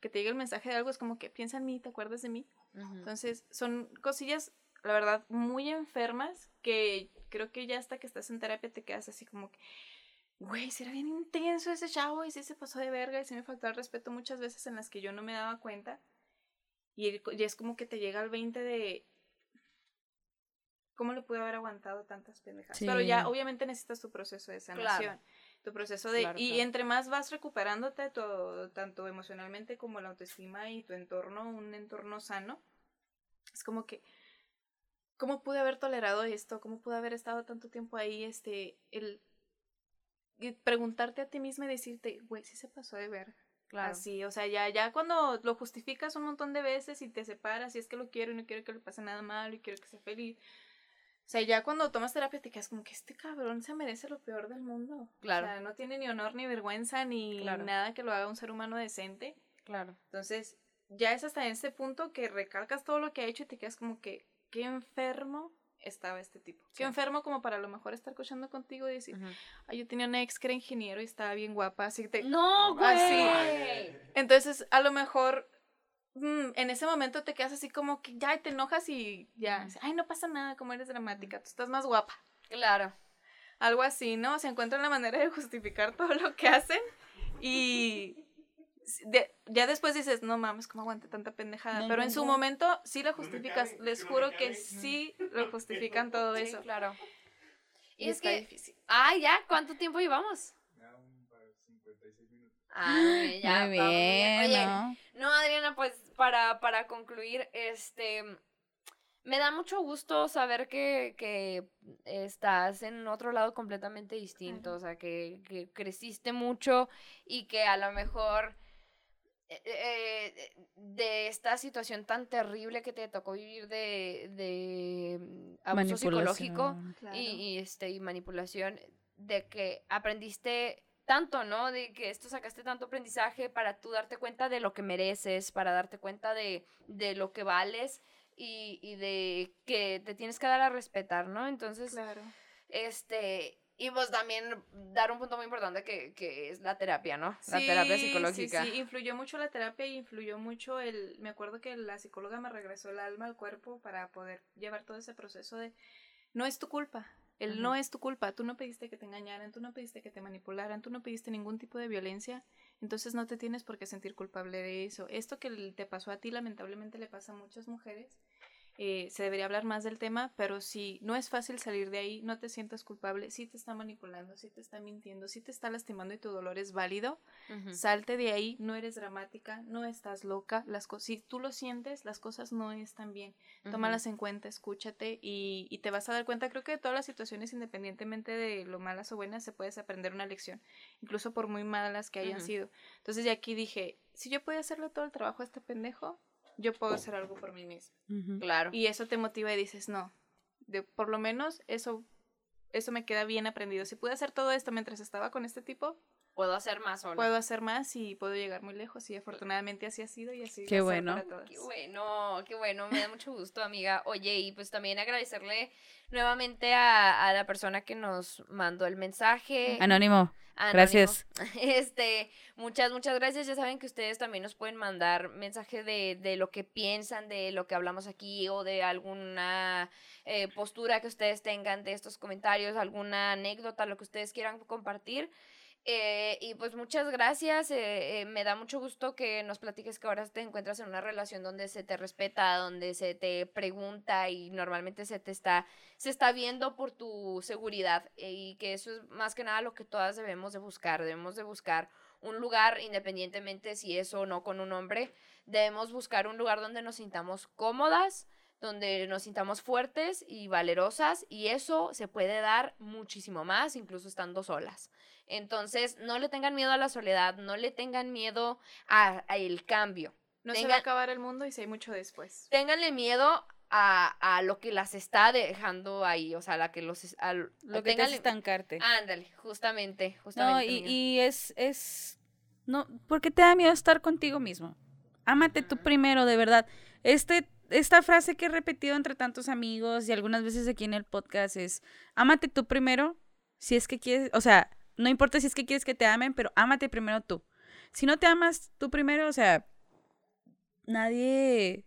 Que te llegue el mensaje de algo es como que piensa en mí, ¿te acuerdas de mí? Entonces, son cosillas, la verdad, muy enfermas que creo que ya hasta que estás en terapia te quedas así como que, güey, si era bien intenso ese chavo y sí se pasó de verga y sí me faltó el respeto muchas veces en las que yo no me daba cuenta. Y, es como que te llega al 20 de... ¿Cómo le pude haber aguantado tantas pendejadas? Pero Sí. ya, obviamente necesitas tu proceso de sanación. Tu proceso de... Claro, y claro. entre más vas recuperándote, tu- tanto emocionalmente como la autoestima y tu entorno, un entorno sano, es como que, ¿cómo pude haber tolerado esto? ¿Cómo pude haber estado tanto tiempo ahí? Este, el preguntarte a ti misma y decirte, güey, sí se pasó de ver. Claro. Así, o sea, ya, ya cuando lo justificas un montón de veces y te separas y es que lo quiero y no quiero que le pase nada malo y quiero que sea feliz. O sea, ya cuando tomas terapia te quedas como que este cabrón se merece lo peor del mundo. Claro. O sea, no tiene ni honor ni vergüenza ni Claro. nada que lo haga un ser humano decente. Claro. Entonces, ya es hasta en este punto que recalcas todo lo que ha hecho y te quedas como que, qué enfermo estaba este tipo. Sí. Qué enfermo como para a lo mejor estar cochando contigo y decir, ay, yo tenía una ex que era ingeniero y estaba bien guapa, así que te... No, güey. Así. Entonces, a lo mejor mm, en ese momento te quedas así como que ya te enojas y ya, ay, no pasa nada, como eres dramática, tú estás más guapa. Claro. Algo así, ¿no? Se encuentran la manera de justificar todo lo que hacen y de- ya después dices, no mames, ¿cómo aguanté tanta pendejada? No, Pero no, en su no. momento sí la No me justificas, cabe, les juro cabe. que sí lo justifican todo Sí, eso. claro. Y, Y es está que, difícil. ah, ya, ¿cuánto tiempo llevamos? Ya un para 56 minutos. Ah, muy bien, ya. Muy bien, Oye, ¿no? No, Adriana, pues para, para concluir, este, me da mucho gusto saber que, que estás en otro lado completamente distinto, o sea, que, que creciste mucho y que a lo mejor eh, eh, de esta situación tan terrible que te tocó vivir de, de mm, abuso psicológico. Claro. y, y, este y manipulación de que aprendiste tanto, ¿no? De que esto sacaste tanto aprendizaje para tú darte cuenta de lo que mereces, para darte cuenta de, de lo que vales y, y de que te tienes que dar a respetar, ¿no? Entonces, Claro. este, y pues también dar un punto muy importante que, que es la terapia, ¿no? La Sí, terapia sí, psicológica. Sí, influyó mucho la terapia y influyó mucho el... Me acuerdo que la psicóloga me regresó el alma al cuerpo para poder llevar todo ese proceso de... No es tu culpa. El Ujú. no es tu culpa. Tú no pediste que te engañaran, tú no pediste que te manipularan, tú no pediste ningún tipo de violencia. Entonces no te tienes por qué sentir culpable de eso. Esto que te pasó a ti lamentablemente le pasa a muchas mujeres. Eh, se debería hablar más del tema, pero si no es fácil salir de ahí, no te sientas culpable, si te está manipulando, si te está mintiendo, si te está lastimando y tu dolor es válido. Salte de ahí, no eres dramática, no estás loca, las si tú lo sientes, las cosas no están bien. Tómalas en cuenta, escúchate y, y te vas a dar cuenta, creo que de todas las situaciones, independientemente de lo malas o buenas, se puedes aprender una lección, incluso por muy malas que hayan sido. Entonces de aquí dije, si yo podía hacerle todo el trabajo a este pendejo, yo puedo hacer algo por mí misma. Claro. Y eso te motiva y dices, no, de, por lo menos eso, eso me queda bien aprendido. Si pude hacer todo esto mientras estaba con este tipo, Puedo hacer más sola. puedo hacer más y puedo llegar muy lejos y afortunadamente así ha sido y así Qué bueno. para todas. Qué bueno, qué bueno, me da mucho gusto, amiga. Oye, y pues también agradecerle nuevamente a, a la persona que nos mandó el mensaje. Anónimo. Anónimo. gracias. Este, muchas, muchas gracias. Ya saben que ustedes también nos pueden mandar mensaje de, de lo que piensan, de lo que hablamos aquí o de alguna eh, postura que ustedes tengan de estos comentarios, alguna anécdota, lo que ustedes quieran compartir. Eh, y pues muchas gracias, eh, eh, me da mucho gusto que nos platiques que ahora te encuentras en una relación donde se te respeta, donde se te pregunta y normalmente se te está, se está viendo por tu seguridad eh, y que eso es más que nada lo que todas debemos de buscar, debemos de buscar un lugar independientemente si es o no con un hombre, debemos buscar un lugar donde nos sintamos cómodas, donde nos sintamos fuertes y valerosas y eso se puede dar muchísimo más incluso estando solas. Entonces, no le tengan miedo a la soledad, no le tengan miedo a, a el cambio. No se Tengan- va a acabar el mundo y si hay mucho después. Ténganle miedo a, a lo que las está dejando ahí, o sea, la que los al- Lo que te hace ténganle- estancarte. Ándale, justamente, No, justamente. y, amiga. y es, es, no, porque te da miedo estar contigo mismo. Ámate tú primero, de verdad. Este, esta frase que he repetido entre tantos amigos y algunas veces aquí en el podcast es, ámate tú primero, si es que quieres, o sea, no importa si es que quieres que te amen, pero ámate primero tú. Si no te amas tú primero, o sea, nadie,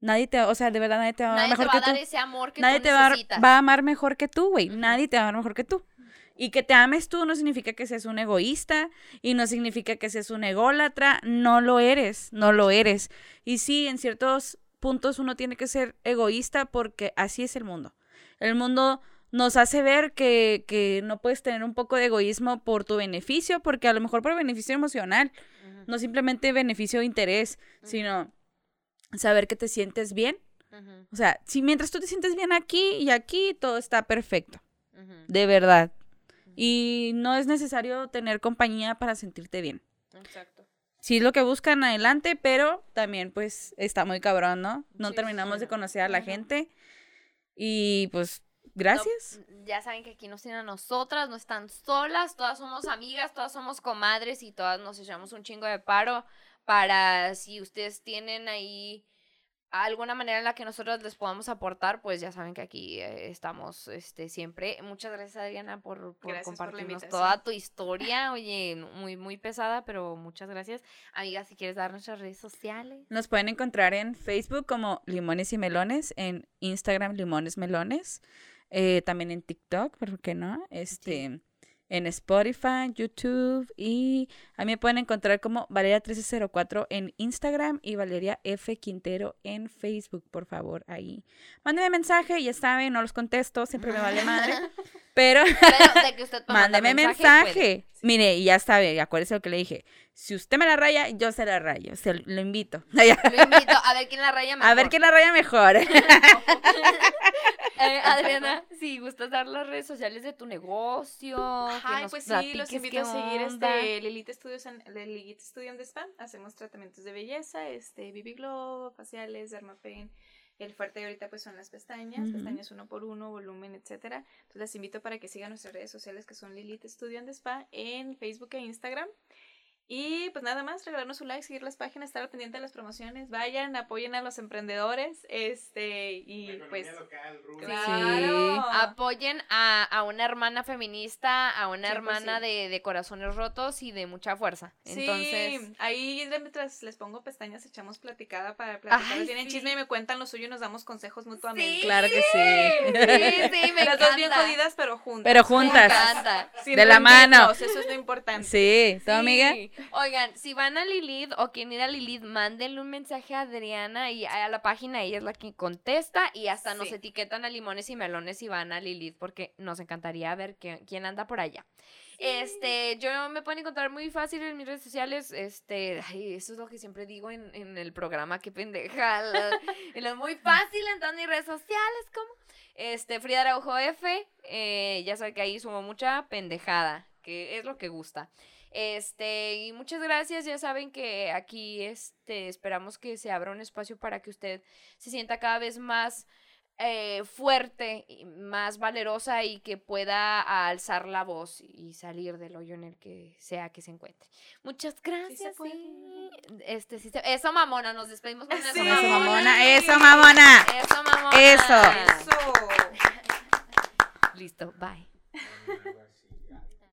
nadie te, o sea, de verdad nadie te va a amar Nadie te mejor va a que dar tú. ese amor que Nadie tú te va a, va a amar mejor que tú, güey. Nadie te va a amar mejor que tú. Y que te ames tú no significa que seas un egoísta y no significa que seas un ególatra. No lo eres, no lo eres. Y sí, en ciertos puntos uno tiene que ser egoísta porque así es el mundo. El mundo nos hace ver que, que no puedes tener un poco de egoísmo por tu beneficio, porque a lo mejor por beneficio emocional, no simplemente beneficio de interés, sino saber que te sientes bien. O sea, si mientras tú te sientes bien aquí y aquí, todo está perfecto. De verdad. Y no es necesario tener compañía para sentirte bien. Exacto. Sí es lo que buscan adelante, pero también pues está muy cabrón, ¿no? No Sí, terminamos sí. de conocer a la gente. Y pues, gracias. No, ya saben que aquí nos tienen a nosotras, no están solas, todas somos amigas, todas somos comadres y todas nos echamos un chingo de paro para si ustedes tienen ahí alguna manera en la que nosotros les podamos aportar, pues ya saben que aquí eh, estamos este siempre. Muchas gracias Adriana por, por Gracias compartirnos toda tu historia, oye, muy muy pesada, pero muchas gracias. Amiga, si quieres dar nuestras redes sociales. Nos pueden encontrar en Facebook como Limones y Melones, en Instagram Limones Melones, eh, también en TikTok, ¿por qué no? Este, en Spotify, YouTube y a mí me pueden encontrar como Valeria1304 en Instagram y Valeria F Quintero en Facebook, por favor, ahí. Mándenme mensaje, ya saben, no los contesto, siempre me vale madre, pero Pero de que usted mándeme mensaje, mensaje. Mire, y ya sabe, acuérdese lo que le dije. Si usted me la raya, yo se la rayo, se lo invito. Lo invito a ver quién la raya mejor. A ver quién la raya mejor. Eh, Adriana, si gustas dar las redes sociales de tu negocio. Ay, pues sí, los invito a seguir este Lilith Studios en Lilith Studio en Spa. Hacemos tratamientos de belleza, este Glow, faciales, Dermapen. El fuerte ahorita pues son las pestañas, pestañas uno por uno, volumen, etcétera. Entonces las invito para que sigan nuestras redes sociales que son Lilith Studio en Spa en Facebook e Instagram. Y pues nada más, regalarnos un like, seguir las páginas, estar al pendiente de las promociones, vayan, apoyen a los emprendedores, este, y La pues... local. Claro. Apoyen a, a una hermana feminista, a una 100%. hermana de, de corazones rotos y de mucha fuerza. Entonces, Sí, ahí mientras les pongo pestañas echamos platicada para platicar. Ay, Tienen sí. chisme y me cuentan lo suyo y nos damos consejos mutuamente. Sí. Claro que sí. sí, sí, me Las encanta. dos bien jodidas, pero juntas. Pero Me juntas. encanta. Sin De la mano. Eso es lo importante. Sí, ¿tú, Sí. amiga? Oigan, si van a Lilith o quieren ir a Lilith, mándenle un mensaje a Adriana y a la página, ella es la que contesta y hasta nos etiquetan a limones y melones si van a Lilith porque nos encantaría ver que- quién anda por allá. Este, yo me pueden encontrar muy fácil en mis redes sociales, este, ay, eso es lo que siempre digo en, en el programa, qué pendeja, lo muy fácil en todas mis redes sociales, como, este, Frida Araujo F, eh, ya saben que ahí sumo mucha pendejada, que es lo que gusta. Este, y muchas gracias, ya saben que aquí, este, esperamos que se abra un espacio para que usted se sienta cada vez más eh, fuerte, y más valerosa y que pueda alzar la voz y salir del hoyo en el que sea que se encuentre. Muchas gracias. sí. Este, sí se- eso, mamona, nos despedimos con eso, Sí. Eso, mamona. Eso, mamona. Eso, mamona. Eso. Eso. Listo, bye.